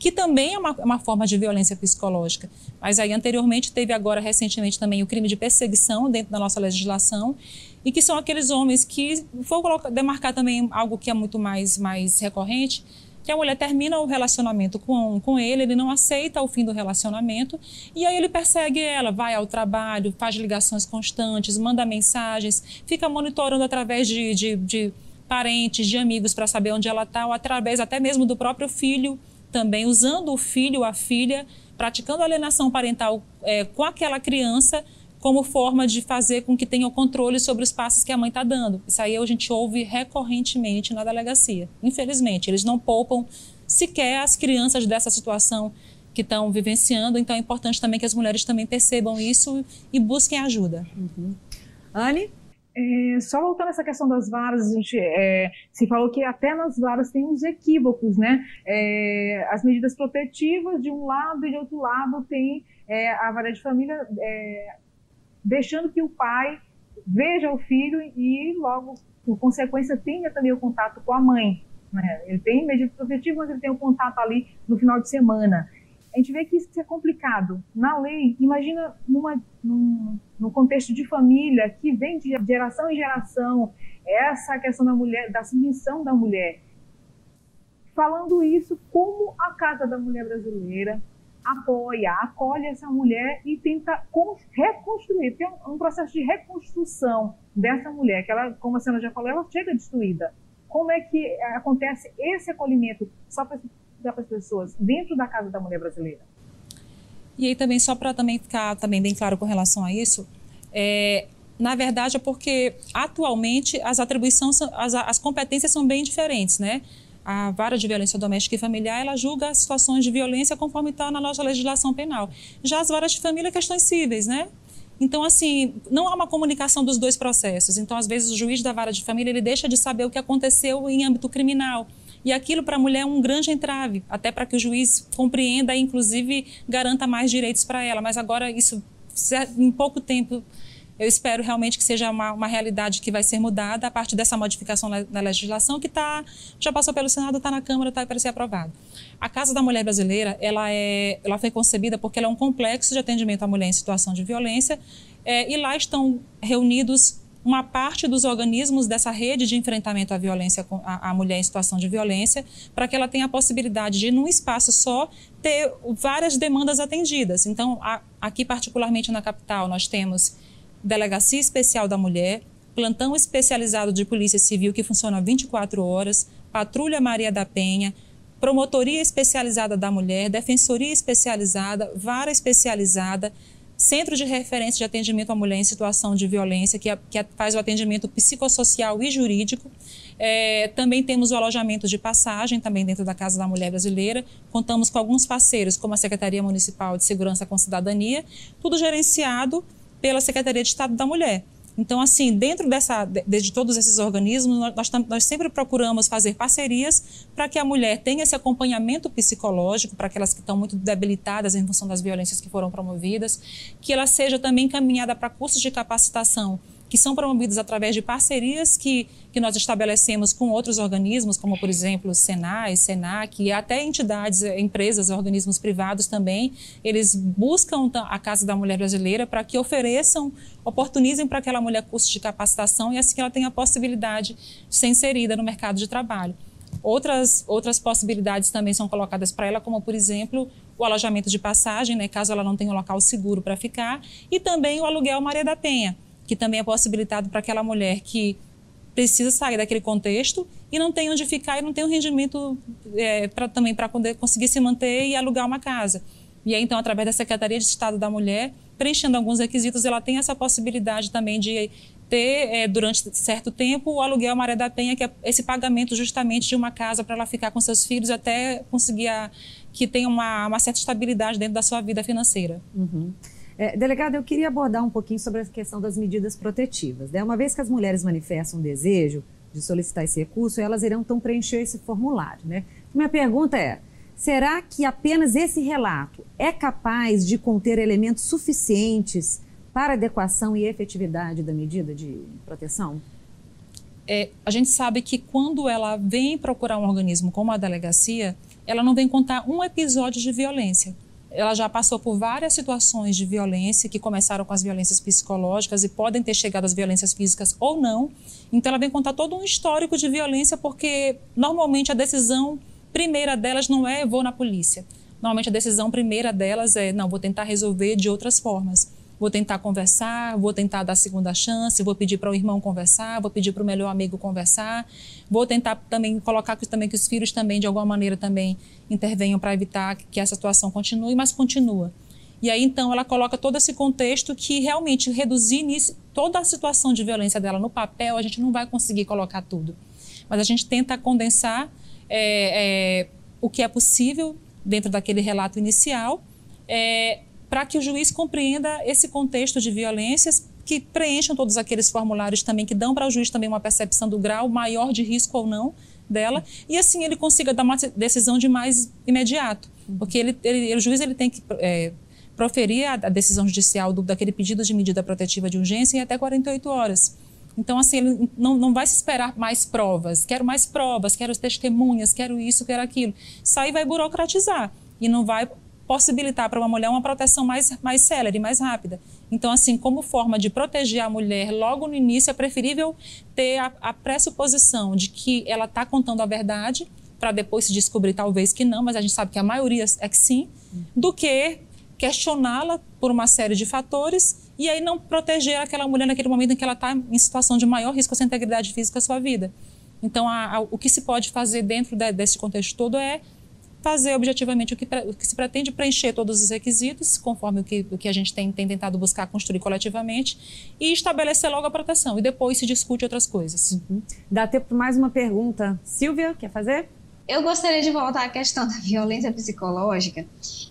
que também é uma, uma, forma de violência psicológica. Mas aí anteriormente teve agora recentemente também o crime de perseguição dentro da nossa legislação e que são aqueles homens que vou colocar, demarcar também algo que é muito mais mais recorrente, que a mulher termina o relacionamento com, com ele, ele não aceita o fim do relacionamento e aí ele persegue ela, vai ao trabalho, faz ligações constantes, manda mensagens, fica monitorando através de, de, de parentes, de amigos para saber onde ela está, ou através até mesmo do próprio filho também usando o filho a filha, praticando alienação parental é, com aquela criança como forma de fazer com que tenha o controle sobre os passos que a mãe está dando. Isso aí a gente ouve recorrentemente na delegacia. Infelizmente, eles não poupam sequer as crianças dessa situação que estão vivenciando. Então é importante também que as mulheres também percebam isso e busquem ajuda. Uhum. Anne? É, só voltando essa questão das varas, a gente é, se falou que até nas varas tem uns equívocos, né? É, as medidas protetivas de um lado e de outro lado tem é, a vara de família é, deixando que o pai veja o filho e logo, por consequência, tenha também o contato com a mãe. Né? Ele tem medida protetiva, mas ele tem o contato ali no final de semana. A gente vê que isso é complicado. Na lei, imagina numa, num, num contexto de família que vem de geração em geração, essa questão da mulher, da submissão da mulher. Falando isso, como a Casa da Mulher Brasileira apoia, acolhe essa mulher e tenta reconstruir, porque é um, um processo de reconstrução dessa mulher, que ela, como a senhora já falou, ela chega destruída. Como é que acontece esse acolhimento só para as pessoas dentro da Casa da Mulher Brasileira? E aí também, só para também ficar também bem claro com relação a isso, é, na verdade é porque atualmente as atribuições, as, as competências são bem diferentes, né? a vara de violência doméstica e familiar, ela julga situações de violência conforme está na nossa legislação penal. Já as varas de família, questões cíveis, né? Então, assim, não há uma comunicação dos dois processos. Então, às vezes, o juiz da vara de família, ele deixa de saber o que aconteceu em âmbito criminal. E aquilo para a mulher é um grande entrave, até para que o juiz compreenda e, inclusive, garanta mais direitos para ela. Mas agora, isso, em pouco tempo, eu espero realmente que seja uma, uma realidade que vai ser mudada a partir dessa modificação na, na legislação que tá, já passou pelo Senado, está na Câmara, está para ser aprovado. A Casa da Mulher Brasileira, ela, é, ela foi concebida porque ela é um complexo de atendimento à mulher em situação de violência é, e lá estão reunidos uma parte dos organismos dessa rede de enfrentamento à violência à, mulher em situação de violência, para que ela tenha a possibilidade de, num espaço só, ter várias demandas atendidas. Então, a, aqui particularmente na capital, nós temos Delegacia Especial da Mulher, plantão especializado de Polícia Civil que funciona 24 horas, Patrulha Maria da Penha, Promotoria Especializada da Mulher, Defensoria Especializada, Vara Especializada, Centro de Referência de Atendimento à Mulher em Situação de Violência, que, que faz o atendimento psicossocial e jurídico. É, também temos o alojamento de passagem, também dentro da Casa da Mulher Brasileira. Contamos com alguns parceiros, como a Secretaria Municipal de Segurança com Cidadania, tudo gerenciado pela Secretaria de Estado da Mulher. Então, assim, dentro dessa, de, de todos esses organismos, nós, nós, sempre procuramos fazer parcerias para que a mulher tenha esse acompanhamento psicológico para aquelas que estão muito debilitadas em função das violências que foram promovidas, que ela seja também encaminhada para cursos de capacitação que são promovidos através de parcerias que, que nós estabelecemos com outros organismos, como, por exemplo, Senai, Senac, e até entidades, eh, empresas, organismos privados também. Eles buscam a Casa da Mulher Brasileira para que ofereçam, oportunizem para aquela mulher cursos de capacitação e assim ela tenha a possibilidade de ser inserida no mercado de trabalho. Outras, outras possibilidades também são colocadas para ela, como, por exemplo, o alojamento de passagem, né, caso ela não tenha um local seguro para ficar, e também o aluguel Maria da Penha que também é possibilitado para aquela mulher que precisa sair daquele contexto e não tem onde ficar e não tem um rendimento é, pra, também para conseguir se manter e alugar uma casa. E aí, então, através da Secretaria de Estado da Mulher, preenchendo alguns requisitos, ela tem essa possibilidade também de ter, é, durante certo tempo, o aluguel Maré da Penha, que é esse pagamento justamente de uma casa para ela ficar com seus filhos até conseguir a, que tenha uma, uma certa estabilidade dentro da sua vida financeira. Uhum. É, delegada, eu queria abordar um pouquinho sobre a questão das medidas protetivas. Né? Uma vez que as mulheres manifestam um desejo de solicitar esse recurso, elas irão então preencher esse formulário. Né? Minha pergunta é: será que apenas esse relato é capaz de conter elementos suficientes para adequação e efetividade da medida de proteção? É, a gente sabe que quando ela vem procurar um organismo como a delegacia, ela não vem contar um episódio de violência ela já passou por várias situações de violência que começaram com as violências psicológicas e podem ter chegado às violências físicas ou não. Então ela vem contar todo um histórico de violência porque normalmente a decisão primeira delas não é vou na polícia. Normalmente a decisão primeira delas é não, vou tentar resolver de outras formas vou tentar conversar, vou tentar dar segunda chance, vou pedir para o irmão conversar, vou pedir para o melhor amigo conversar, vou tentar também colocar que, também que os filhos também de alguma maneira também intervenham para evitar que essa situação continue, mas continua. E aí então ela coloca todo esse contexto que realmente reduzir nisso, toda a situação de violência dela no papel a gente não vai conseguir colocar tudo, mas a gente tenta condensar é, é, o que é possível dentro daquele relato inicial. É, para que o juiz compreenda esse contexto de violências que preencham todos aqueles formulários também que dão para o juiz também uma percepção do grau maior de risco ou não dela e assim ele consiga dar uma decisão de mais imediato porque ele, ele o juiz ele tem que é, proferir a, decisão judicial do, daquele pedido de medida protetiva de urgência em até 48 horas. Então assim ele não, não vai se esperar mais provas. Quero mais provas quero testemunhas quero isso quero aquilo. Isso aí vai burocratizar e não vai possibilitar para uma mulher uma proteção mais, mais célere, mais rápida. Então, assim, como forma de proteger a mulher logo no início, é preferível ter a, a pressuposição de que ela está contando a verdade, para depois se descobrir talvez que não, mas a gente sabe que a maioria é que sim, do que questioná-la por uma série de fatores e aí não proteger aquela mulher naquele momento em que ela está em situação de maior risco à sua integridade física à sua vida. Então, a, a, o que se pode fazer dentro de, desse contexto todo é fazer objetivamente o que, o que, se pretende preencher todos os requisitos, conforme o que, o que a gente tem, tem, tentado buscar construir coletivamente, e estabelecer logo a proteção. E depois se discute outras coisas. Uhum. Dá tempo para mais uma pergunta. Silvia, quer fazer? Eu gostaria de voltar à questão da violência psicológica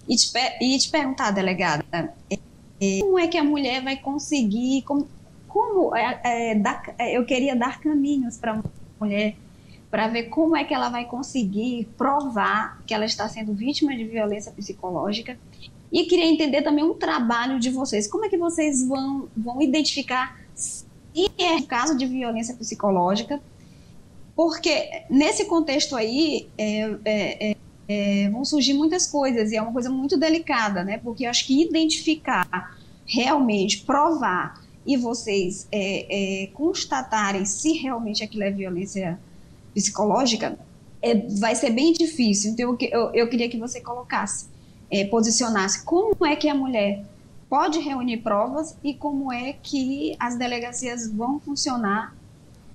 e te, e te perguntar, delegada, é, como é que a mulher vai conseguir, como, como é, é, dar, é, eu queria dar caminhos para a mulher para ver como é que ela vai conseguir provar que ela está sendo vítima de violência psicológica. E queria entender também um trabalho de vocês. Como é que vocês vão, vão identificar se é caso de violência psicológica? Porque nesse contexto aí é, é, é, é, vão surgir muitas coisas e é uma coisa muito delicada, né? Porque eu acho que identificar realmente, provar e vocês é, é, constatarem se realmente aquilo é violência psicológica, é, vai ser bem difícil. Então, eu, eu, eu queria que você colocasse, é, posicionasse como é que a mulher pode reunir provas e como é que as delegacias vão funcionar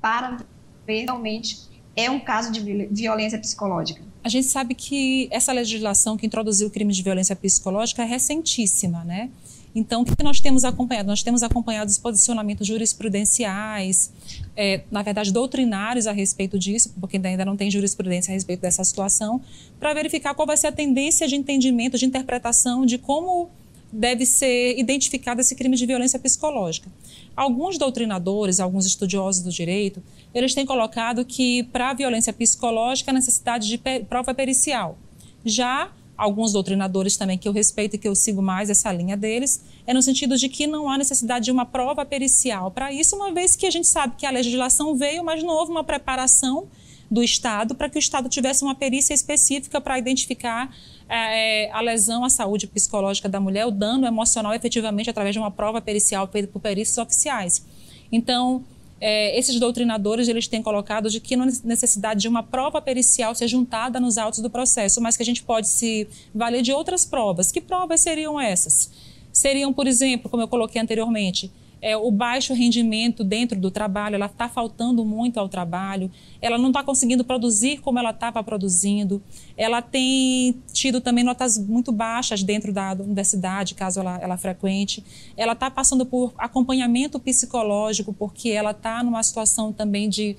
para ver realmente é um caso de violência psicológica. A gente sabe que essa legislação que introduziu o crime de violência psicológica é recentíssima, né? Então, o que nós temos acompanhado? Nós temos acompanhado os posicionamentos jurisprudenciais, é, na verdade, doutrinários a respeito disso, porque ainda não tem jurisprudência a respeito dessa situação, para verificar qual vai ser a tendência de entendimento, de interpretação de como deve ser identificado esse crime de violência psicológica. Alguns doutrinadores, alguns estudiosos do direito, eles têm colocado que para a violência psicológica a necessidade de prova pericial. Já alguns doutrinadores também que eu respeito e que eu sigo mais essa linha deles, é no sentido de que não há necessidade de uma prova pericial para isso, uma vez que a gente sabe que a legislação veio, mas não houve uma preparação do Estado para que o Estado tivesse uma perícia específica para identificar é, a lesão à saúde psicológica da mulher, o dano emocional efetivamente através de uma prova pericial por perícias oficiais. Então, é, esses doutrinadores eles têm colocado de que não necessidade de uma prova pericial ser juntada nos autos do processo, mas que a gente pode se valer de outras provas. Que provas seriam essas? Seriam, por exemplo, como eu coloquei anteriormente, é, o baixo rendimento dentro do trabalho, ela está faltando muito ao trabalho, ela não está conseguindo produzir como ela estava produzindo, ela tem tido também notas muito baixas dentro da universidade, caso ela, ela frequente, ela está passando por acompanhamento psicológico, porque ela está numa situação também de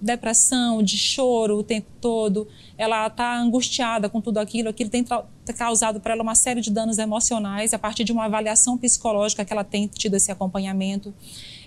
depressão, de choro o tempo todo, ela está angustiada com tudo aquilo, aquilo tem causado para ela uma série de danos emocionais a partir de uma avaliação psicológica que ela tem tido esse acompanhamento.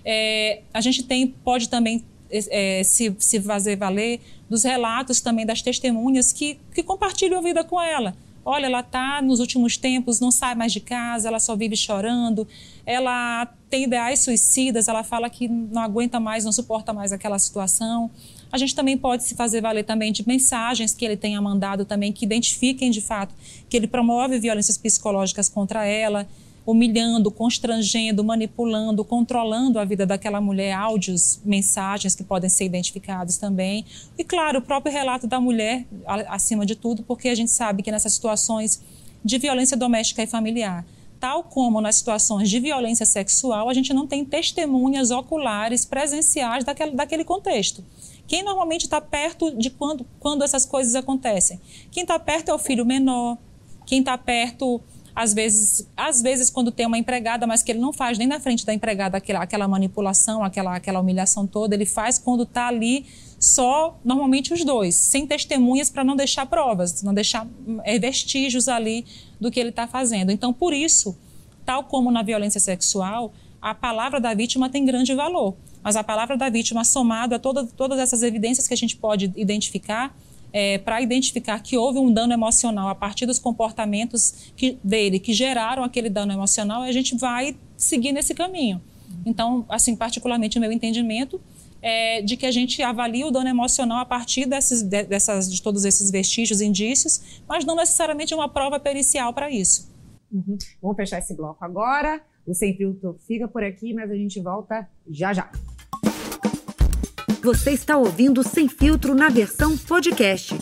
É, a gente tem, pode também é, se, se fazer valer dos relatos também das testemunhas que, que compartilham a vida com ela. Olha, ela está nos últimos tempos, não sai mais de casa, ela só vive chorando, ela tem ideais suicidas, ela fala que não aguenta mais, não suporta mais aquela situação. A gente também pode se fazer valer também de mensagens que ele tenha mandado também que identifiquem de fato que ele promove violências psicológicas contra ela, humilhando, constrangendo, manipulando, controlando a vida daquela mulher, áudios, mensagens que podem ser identificados também. E claro, o próprio relato da mulher acima de tudo, porque a gente sabe que nessas situações de violência doméstica e familiar, tal como nas situações de violência sexual, a gente não tem testemunhas oculares presenciais daquele, daquele contexto. Quem normalmente está perto de quando, quando essas coisas acontecem? Quem está perto é o filho menor, quem está perto às vezes, às vezes quando tem uma empregada, mas que ele não faz nem na frente da empregada aquela, aquela manipulação, aquela, aquela humilhação toda, ele faz quando está ali só, normalmente os dois, sem testemunhas para não deixar provas, não deixar é, vestígios ali do que ele está fazendo. Então, por isso, tal como na violência sexual, a palavra da vítima tem grande valor. Mas a palavra da vítima, somado a toda, todas essas evidências que a gente pode identificar, é, para identificar que houve um dano emocional a partir dos comportamentos que, dele que geraram aquele dano emocional, a gente vai seguir nesse caminho. Então, assim, particularmente o meu entendimento é, de que a gente avalie o dano emocional a partir desses, de, dessas, de todos esses vestígios, indícios, mas não necessariamente uma prova pericial para isso. Uhum. Vamos fechar esse bloco agora. O Sem Filtro fica por aqui, mas a gente volta já já. Você está ouvindo Sem Filtro na versão podcast.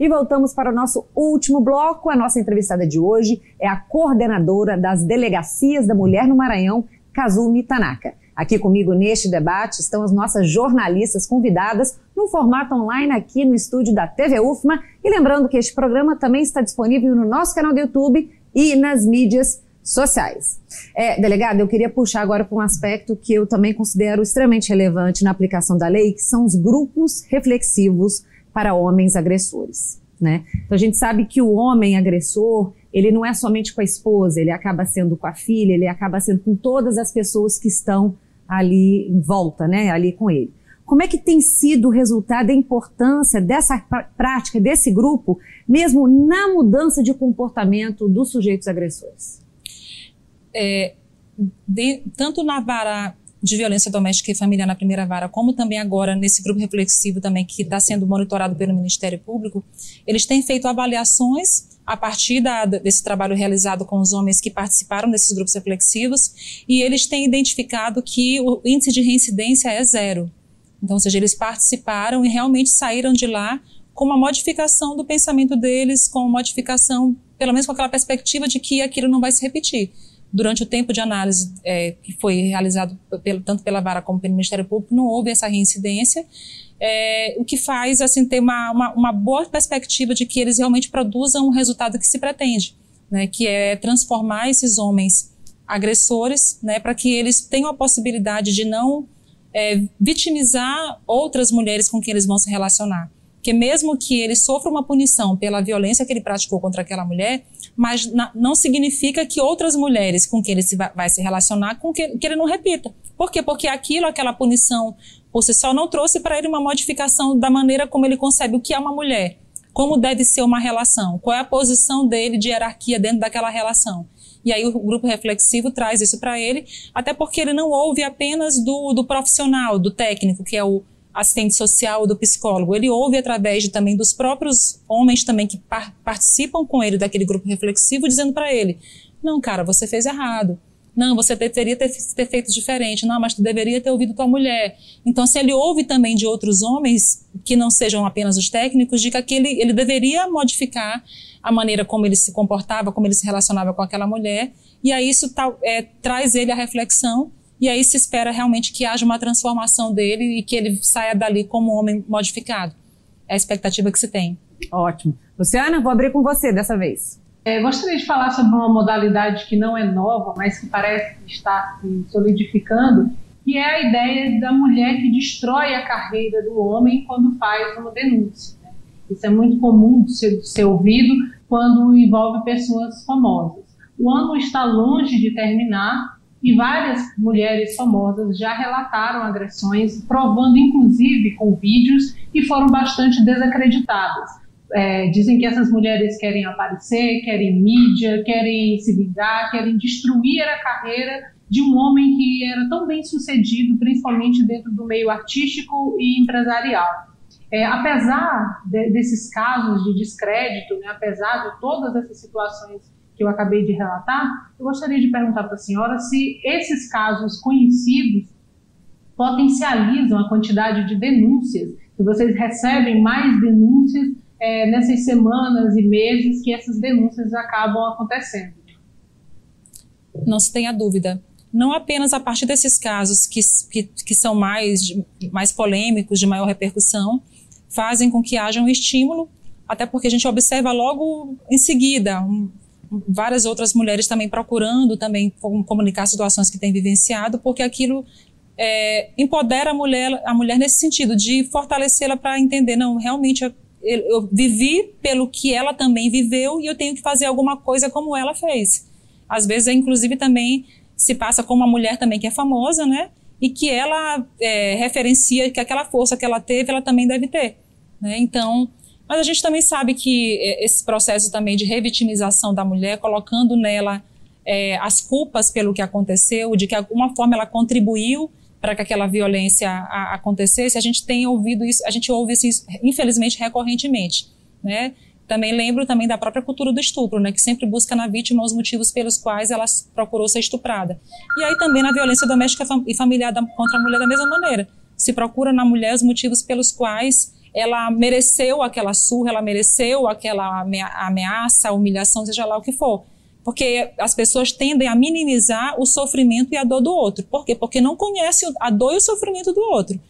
E voltamos para o nosso último bloco. A nossa entrevistada de hoje é a coordenadora das Delegacias da Mulher no Maranhão, Kazumi Tanaka. Aqui comigo neste debate estão as nossas jornalistas convidadas no formato online aqui no estúdio da TV UFMA. E lembrando que este programa também está disponível no nosso canal do YouTube e nas mídias sociais. É, delegado, eu queria puxar agora para um aspecto que eu também considero extremamente relevante na aplicação da lei, que são os grupos reflexivos para homens agressores. Né? Então a gente sabe que o homem agressor, ele não é somente com a esposa, ele acaba sendo com a filha, ele acaba sendo com todas as pessoas que estão ali em volta, né, ali com ele. Como é que tem sido o resultado a importância dessa prática, desse grupo, mesmo na mudança de comportamento dos sujeitos agressores? É, de, tanto na vara de violência doméstica e familiar na primeira vara, como também agora nesse grupo reflexivo também que está sendo monitorado pelo Ministério Público, eles têm feito avaliações a partir da, desse trabalho realizado com os homens que participaram desses grupos reflexivos e eles têm identificado que o índice de reincidência é zero. Então, ou seja, eles participaram e realmente saíram de lá com uma modificação do pensamento deles, com uma modificação, pelo menos com aquela perspectiva de que aquilo não vai se repetir durante o tempo de análise é, que foi realizado pelo, tanto pela vara como pelo Ministério Público, não houve essa reincidência, é, o que faz assim ter uma, uma, uma, boa perspectiva de que eles realmente produzam o resultado que se pretende, né, que é transformar esses homens agressores, né, para que eles tenham a possibilidade de não é, vitimizar outras mulheres com quem eles vão se relacionar. Porque mesmo que ele sofra uma punição pela violência que ele praticou contra aquela mulher, mas não significa que outras mulheres com quem ele se vai, vai se relacionar, com que, que ele não repita. Por quê? Porque aquilo, aquela punição por si só, não trouxe para ele uma modificação da maneira como ele concebe o que é uma mulher, como deve ser uma relação, qual é a posição dele de hierarquia dentro daquela relação. E aí o grupo reflexivo traz isso para ele, até porque ele não ouve apenas do, do profissional, do técnico, que é o, assistente social ou do psicólogo, ele ouve através de, também dos próprios homens também que par participam com ele daquele grupo reflexivo, dizendo para ele: não, cara, você fez errado. Não, você deveria ter, ter, feito diferente. Não, mas tu deveria ter ouvido tua mulher. Então, se ele ouve também de outros homens, que não sejam apenas os técnicos, de que aquele, ele deveria modificar a maneira como ele se comportava, como ele se relacionava com aquela mulher. E aí isso tá, é, traz ele à reflexão e aí se espera realmente que haja uma transformação dele e que ele saia dali como um homem modificado. É a expectativa que se tem. Ótimo. Luciana, vou abrir com você dessa vez. É, gostaria de falar sobre uma modalidade que não é nova, mas que parece estar se solidificando, que é a ideia da mulher que destrói a carreira do homem quando faz uma denúncia. Né? Isso é muito comum de ser, de ser ouvido quando envolve pessoas famosas. O ano está longe de terminar e várias mulheres famosas já relataram agressões, provando inclusive com vídeos e foram bastante desacreditadas. É, dizem que essas mulheres querem aparecer, querem mídia, querem se vingar, querem destruir a carreira de um homem que era tão bem sucedido, principalmente dentro do meio artístico e empresarial. É, apesar de, desses casos de descrédito, né, apesar de todas essas situações que eu acabei de relatar, eu gostaria de perguntar para a senhora se esses casos conhecidos potencializam a quantidade de denúncias, se vocês recebem mais denúncias é, nessas semanas e meses que essas denúncias acabam acontecendo. Não se tenha dúvida. Não apenas a partir desses casos que, que, que são mais, mais polêmicos, de maior repercussão, fazem com que haja um estímulo, até porque a gente observa logo em seguida um, várias outras mulheres também procurando também comunicar situações que têm vivenciado, porque aquilo é, empodera a mulher, a mulher nesse sentido, de fortalecê-la para entender, não, realmente eu, eu, vivi pelo que ela também viveu e eu tenho que fazer alguma coisa como ela fez. Às vezes, é, inclusive, também se passa com uma mulher também que é famosa, né? E que ela é, referencia que aquela força que ela teve, ela também deve ter. Né? Então, mas a gente também sabe que é, esse processo também de revitimização da mulher, colocando nela é, as culpas pelo que aconteceu, de que alguma forma ela contribuiu para que aquela violência a, acontecesse, a gente tem ouvido isso, a gente ouve isso, infelizmente, recorrentemente, né? Também lembro também da própria cultura do estupro, né, que sempre busca na vítima os motivos pelos quais ela procurou ser estuprada. E aí também na violência doméstica e familiar contra a mulher da mesma maneira. Se procura na mulher os motivos pelos quais ela mereceu aquela surra, ela mereceu aquela ameaça, humilhação, seja lá o que for. Porque as pessoas tendem a minimizar o sofrimento e a dor do outro. Por quê? Porque não conhecem a dor e o sofrimento do outro.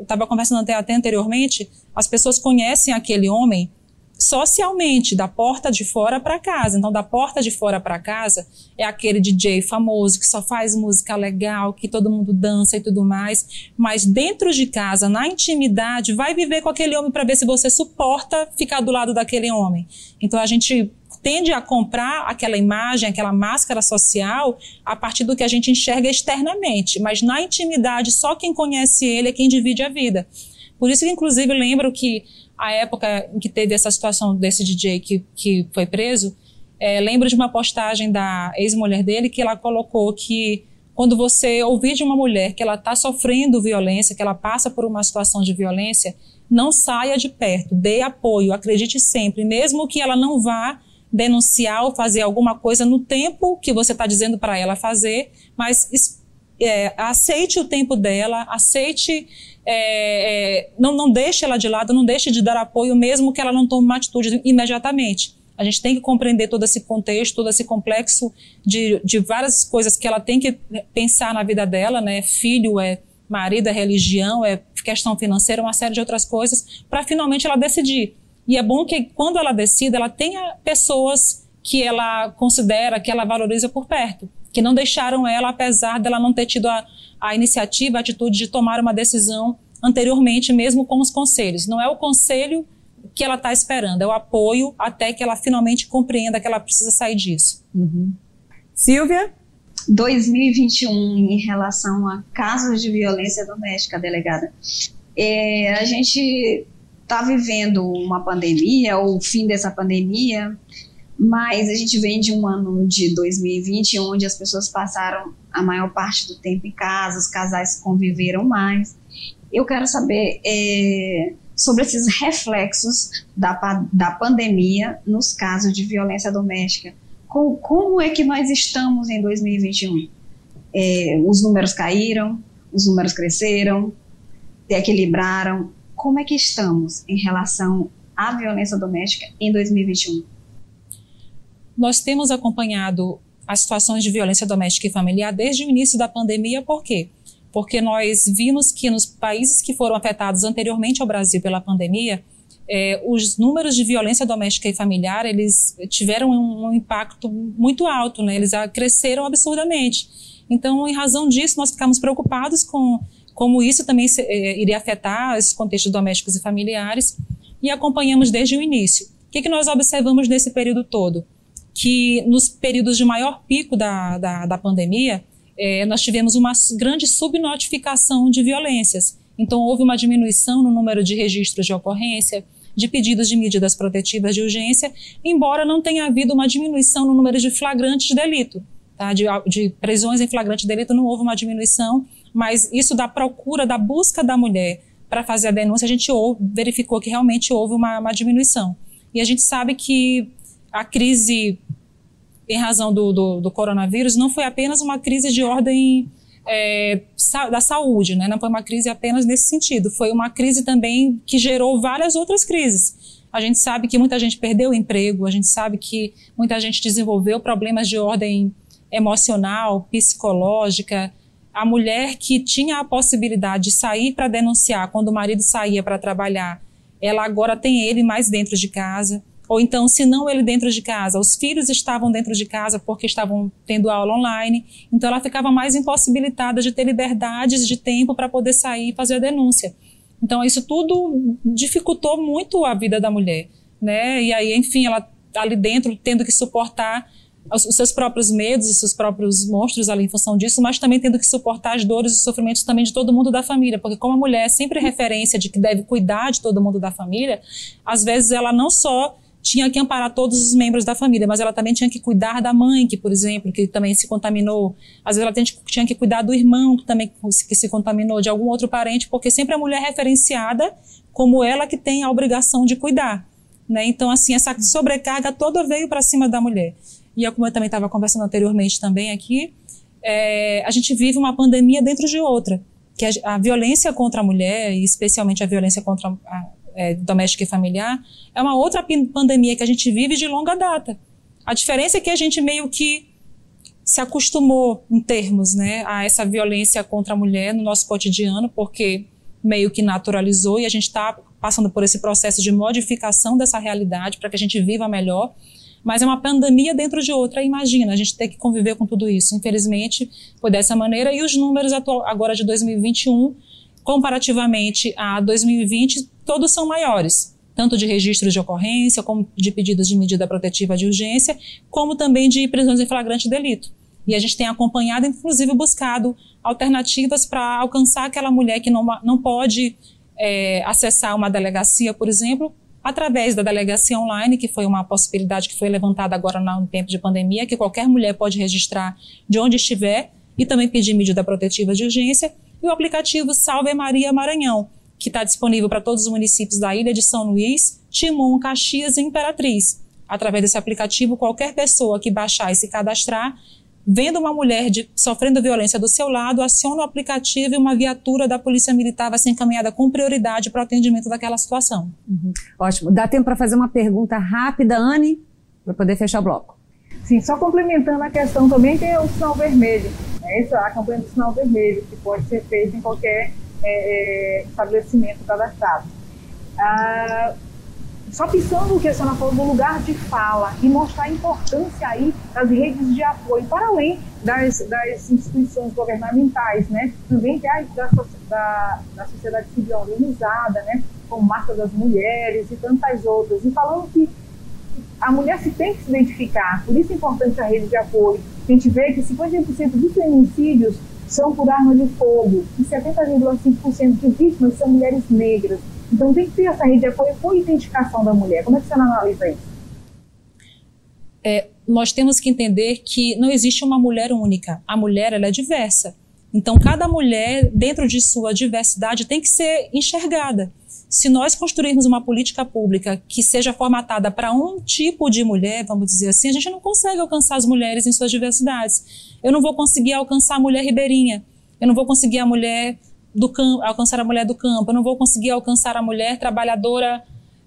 Estava é, conversando até, até anteriormente, as pessoas conhecem aquele homem socialmente, da porta de fora para casa. Então, da porta de fora para casa é aquele DJ famoso que só faz música legal, que todo mundo dança e tudo mais. Mas dentro de casa, na intimidade, vai viver com aquele homem para ver se você suporta ficar do lado daquele homem. Então, a gente tende a comprar aquela imagem, aquela máscara social a partir do que a gente enxerga externamente, mas na intimidade só quem conhece ele é quem divide a vida. Por isso que inclusive lembro que a época em que teve essa situação desse DJ que, que foi preso, é, lembro de uma postagem da ex-mulher dele que ela colocou que quando você ouvir de uma mulher que ela está sofrendo violência, que ela passa por uma situação de violência, não saia de perto, dê apoio, acredite sempre, mesmo que ela não vá denunciar ou fazer alguma coisa no tempo que você está dizendo para ela fazer, mas é, aceite o tempo dela, aceite, é, é, não, não deixe ela de lado, não deixe de dar apoio, mesmo que ela não tome uma atitude imediatamente. A gente tem que compreender todo esse contexto, todo esse complexo de, de várias coisas que ela tem que pensar na vida dela, né? Filho, é marido, é religião, é questão financeira, uma série de outras coisas, para finalmente ela decidir e é bom que quando ela decida, ela tenha pessoas que ela considera, que ela valoriza por perto, que não deixaram ela, apesar dela não ter tido a, a iniciativa, a atitude de tomar uma decisão anteriormente, mesmo com os conselhos. Não é o conselho que ela está esperando, é o apoio até que ela finalmente compreenda que ela precisa sair disso. Uhum. Silvia? 2021, em relação a casos de violência doméstica, delegada. É, a gente está vivendo uma pandemia, ou o fim dessa pandemia, mas a gente vem de um ano de 2020 onde as pessoas passaram a maior parte do tempo em casa, os casais conviveram mais. Eu quero saber é, sobre esses reflexos da, da pandemia nos casos de violência doméstica. Com, como é que nós estamos em 2021? É, os números caíram, os números cresceram, se equilibraram como é que estamos em relação à violência doméstica em 2021? Nós temos acompanhado as situações de violência doméstica e familiar desde o início da pandemia, por quê? Porque nós vimos que nos países que foram afetados anteriormente ao Brasil pela pandemia, é, os números de violência doméstica e familiar eles tiveram um, um impacto muito alto, né? eles cresceram absurdamente. Então, em razão disso, nós ficamos preocupados com como isso também se, eh, iria afetar esses contextos domésticos e familiares, e acompanhamos desde o início. O que, que nós observamos nesse período todo? Que nos períodos de maior pico da, da, da pandemia, eh, nós tivemos uma grande subnotificação de violências. Então, houve uma diminuição no número de registros de ocorrência, de pedidos de medidas protetivas de urgência, embora não tenha havido uma diminuição no número de flagrantes de delito. Tá? De, de prisões em flagrante de delito não houve uma diminuição, mas isso da procura, da busca da mulher para fazer a denúncia, a gente ouve, verificou que realmente houve uma, uma, diminuição. E a gente sabe que a crise, em razão do, do, do coronavírus, não foi apenas uma crise de ordem é, da saúde, né? não foi uma crise apenas nesse sentido, foi uma crise também que gerou várias outras crises. A gente sabe que muita gente perdeu o emprego, a gente sabe que muita gente desenvolveu problemas de ordem emocional, psicológica, a mulher que tinha a possibilidade de sair para denunciar quando o marido saía para trabalhar, ela agora tem ele mais dentro de casa. Ou então, se não ele dentro de casa, os filhos estavam dentro de casa porque estavam tendo aula online, então ela ficava mais impossibilitada de ter liberdades de tempo para poder sair e fazer a denúncia. Então, isso tudo dificultou muito a vida da mulher, né? E aí, enfim, ela ali dentro tendo que suportar os seus próprios medos, os seus próprios monstros ali em função disso, mas também tendo que suportar as dores e sofrimentos também de todo mundo da família, porque como a mulher é sempre referência de que deve cuidar de todo mundo da família, às vezes ela não só tinha que amparar todos os membros da família, mas ela também tinha que cuidar da mãe, que, por exemplo, que também se contaminou. Às vezes ela tinha que cuidar do irmão, que também que se contaminou, de algum outro parente, porque sempre a mulher é referenciada como ela que tem a obrigação de cuidar. Né? Então, assim, essa sobrecarga toda veio para cima da mulher. E como eu também estava conversando anteriormente também aqui, é, a gente vive uma pandemia dentro de outra. Que a, a violência contra a mulher, e especialmente a violência contra a, é, doméstica e familiar, é uma outra pandemia que a gente vive de longa data. A diferença é que a gente meio que se acostumou, em termos, né, a essa violência contra a mulher no nosso cotidiano, porque meio que naturalizou e a gente está passando por esse processo de modificação dessa realidade para que a gente viva melhor. Mas é uma pandemia dentro de outra. Imagina, a gente ter que conviver com tudo isso. Infelizmente, foi dessa maneira. E os números agora de 2021, comparativamente a 2020, todos são maiores. Tanto de registros de ocorrência, como de pedidos de medida protetiva de urgência, como também de prisões em flagrante delito. E a gente tem acompanhado, inclusive buscado alternativas para alcançar aquela mulher que não, não pode é, acessar uma delegacia, por exemplo, através da delegacia online, que foi uma possibilidade que foi levantada agora no tempo de pandemia, que qualquer mulher pode registrar de onde estiver e também pedir medida protetiva de urgência, e o aplicativo Salve Maria Maranhão, que está disponível para todos os municípios da ilha de São Luís, Timon, Caxias e Imperatriz. Através desse aplicativo, qualquer pessoa que baixar e se cadastrar vendo uma mulher de, sofrendo violência do seu lado, aciona o aplicativo e uma viatura da Polícia Militar vai ser encaminhada com prioridade para o atendimento daquela situação. Uhum. Ótimo. Dá tempo para fazer uma pergunta rápida, Anne, para poder fechar o bloco. Sim, só complementando a questão também tem o sinal vermelho. Essa, a campanha do sinal vermelho, que pode ser feita em qualquer é, é, estabelecimento cadastrado. Ah, só pensando que a senhora falou do lugar de fala e mostrar a importância aí das redes de apoio, para além das, das instituições governamentais, né? Também da, da, da sociedade civil organizada, né? Como Marca das Mulheres e tantas outras. E falando que a mulher se tem que se identificar, por isso é importante a rede de apoio. A gente vê que 50% dos feminicídios são por arma de fogo e 70,5% de vítimas são mulheres negras. Então tem que ter essa rede de apoio com identificação da mulher. Como é que você analisa isso? É, nós temos que entender que não existe uma mulher única. A mulher ela é diversa. Então cada mulher dentro de sua diversidade tem que ser enxergada. Se nós construirmos uma política pública que seja formatada para um tipo de mulher, vamos dizer assim, a gente não consegue alcançar as mulheres em suas diversidades. Eu não vou conseguir alcançar a mulher ribeirinha. Eu não vou conseguir a mulher do campo, alcançar a mulher do campo, eu não vou conseguir alcançar a mulher trabalhadora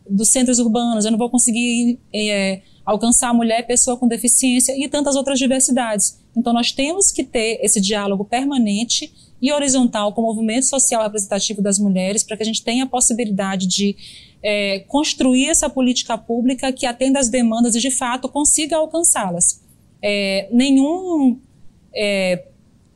dos centros urbanos, eu não vou conseguir é, alcançar a mulher pessoa com deficiência e tantas outras diversidades. Então nós temos que ter esse diálogo permanente e horizontal com o movimento social representativo das mulheres para que a gente tenha a possibilidade de é, construir essa política pública que atenda às demandas e de fato consiga alcançá-las. É, nenhum é,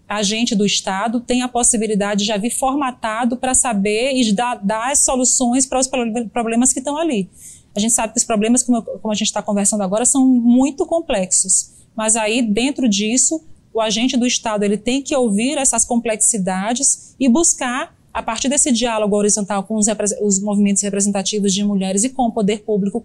agente do Estado tem a possibilidade de já vir formatado para saber e dar, dar as soluções para os problemas que estão ali. A gente sabe que os problemas, como, como a gente está conversando agora, são muito complexos. Mas aí, dentro disso, o agente do Estado ele tem que ouvir essas complexidades e buscar, a partir desse diálogo horizontal com os, os movimentos representativos de mulheres e com o poder público,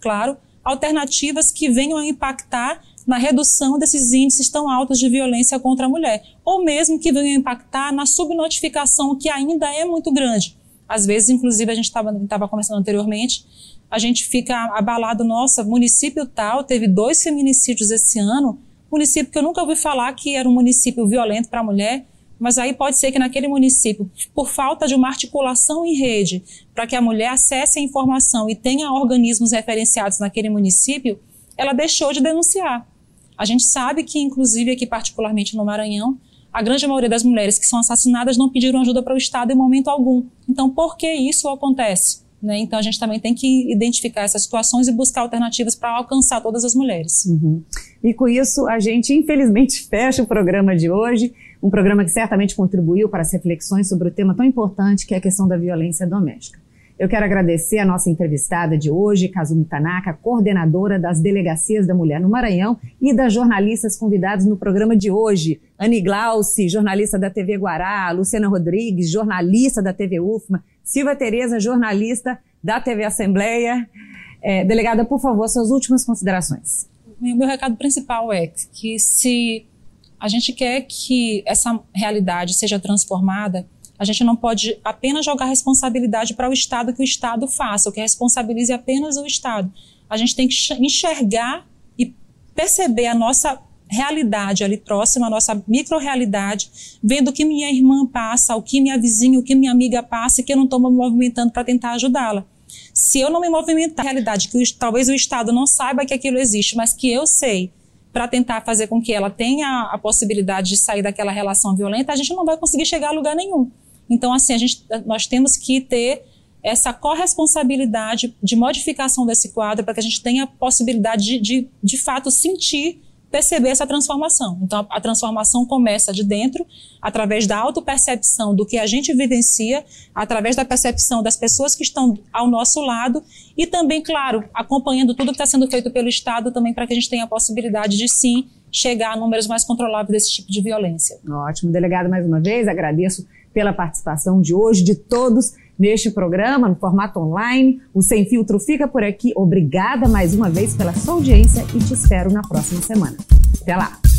claro, alternativas que venham a impactar na redução desses índices tão altos de violência contra a mulher, ou mesmo que venham impactar na subnotificação, que ainda é muito grande. Às vezes, inclusive, a gente estava conversando anteriormente, a gente fica abalado, nossa, município tal teve dois feminicídios esse ano, município que eu nunca ouvi falar que era um município violento para a mulher, mas aí pode ser que naquele município, por falta de uma articulação em rede, para que a mulher acesse a informação e tenha organismos referenciados naquele município, ela deixou de denunciar. A gente sabe que, inclusive aqui particularmente no Maranhão, a grande maioria das mulheres que são assassinadas não pediram ajuda para o Estado em momento algum. Então, por que isso acontece? Né? Então, a gente também tem que identificar essas situações e buscar alternativas para alcançar todas as mulheres. Uhum. E com isso, a gente, infelizmente, (laughs) fecha o programa de hoje. Um programa que certamente contribuiu para as reflexões sobre o tema tão importante que é a questão da violência doméstica. Eu quero agradecer a nossa entrevistada de hoje, Kazumi Tanaka, coordenadora das Delegacias da Mulher no Maranhão, e das jornalistas convidadas no programa de hoje, Anne Glauci, jornalista da TV Guará, Luciana Rodrigues, jornalista da TV UFMA, Silva Tereza, jornalista da TV Assembleia, É, delegada, por favor, suas últimas considerações. Meu, meu recado principal é que se a gente quer que essa realidade seja transformada, a gente não pode apenas jogar responsabilidade para o Estado que o Estado faça, ou que responsabilize apenas o Estado. A gente tem que enxergar e perceber a nossa realidade ali próxima, a nossa micro-realidade, vendo o que minha irmã passa, o que minha vizinha, o que minha amiga passa e que eu não estou me movimentando para tentar ajudá-la. Se eu não me movimentar, a realidade que o, talvez o Estado não saiba que aquilo existe, mas que eu sei, para tentar fazer com que ela tenha a possibilidade de sair daquela relação violenta, a gente não vai conseguir chegar a lugar nenhum. Então, assim, a gente, nós temos que ter essa corresponsabilidade de modificação desse quadro para que a gente tenha a possibilidade de, de, de fato, sentir perceber essa transformação. Então, a, transformação começa de dentro, através da autopercepção do que a gente vivencia, através da percepção das pessoas que estão ao nosso lado e também, claro, acompanhando tudo que está sendo feito pelo Estado também para que a gente tenha a possibilidade de, sim, chegar a números mais controláveis desse tipo de violência. Ótimo. Delegado, mais uma vez, agradeço pela participação de hoje, de todos neste programa, no formato online. O Sem Filtro fica por aqui. Obrigada mais uma vez pela sua audiência e te espero na próxima semana. Até lá!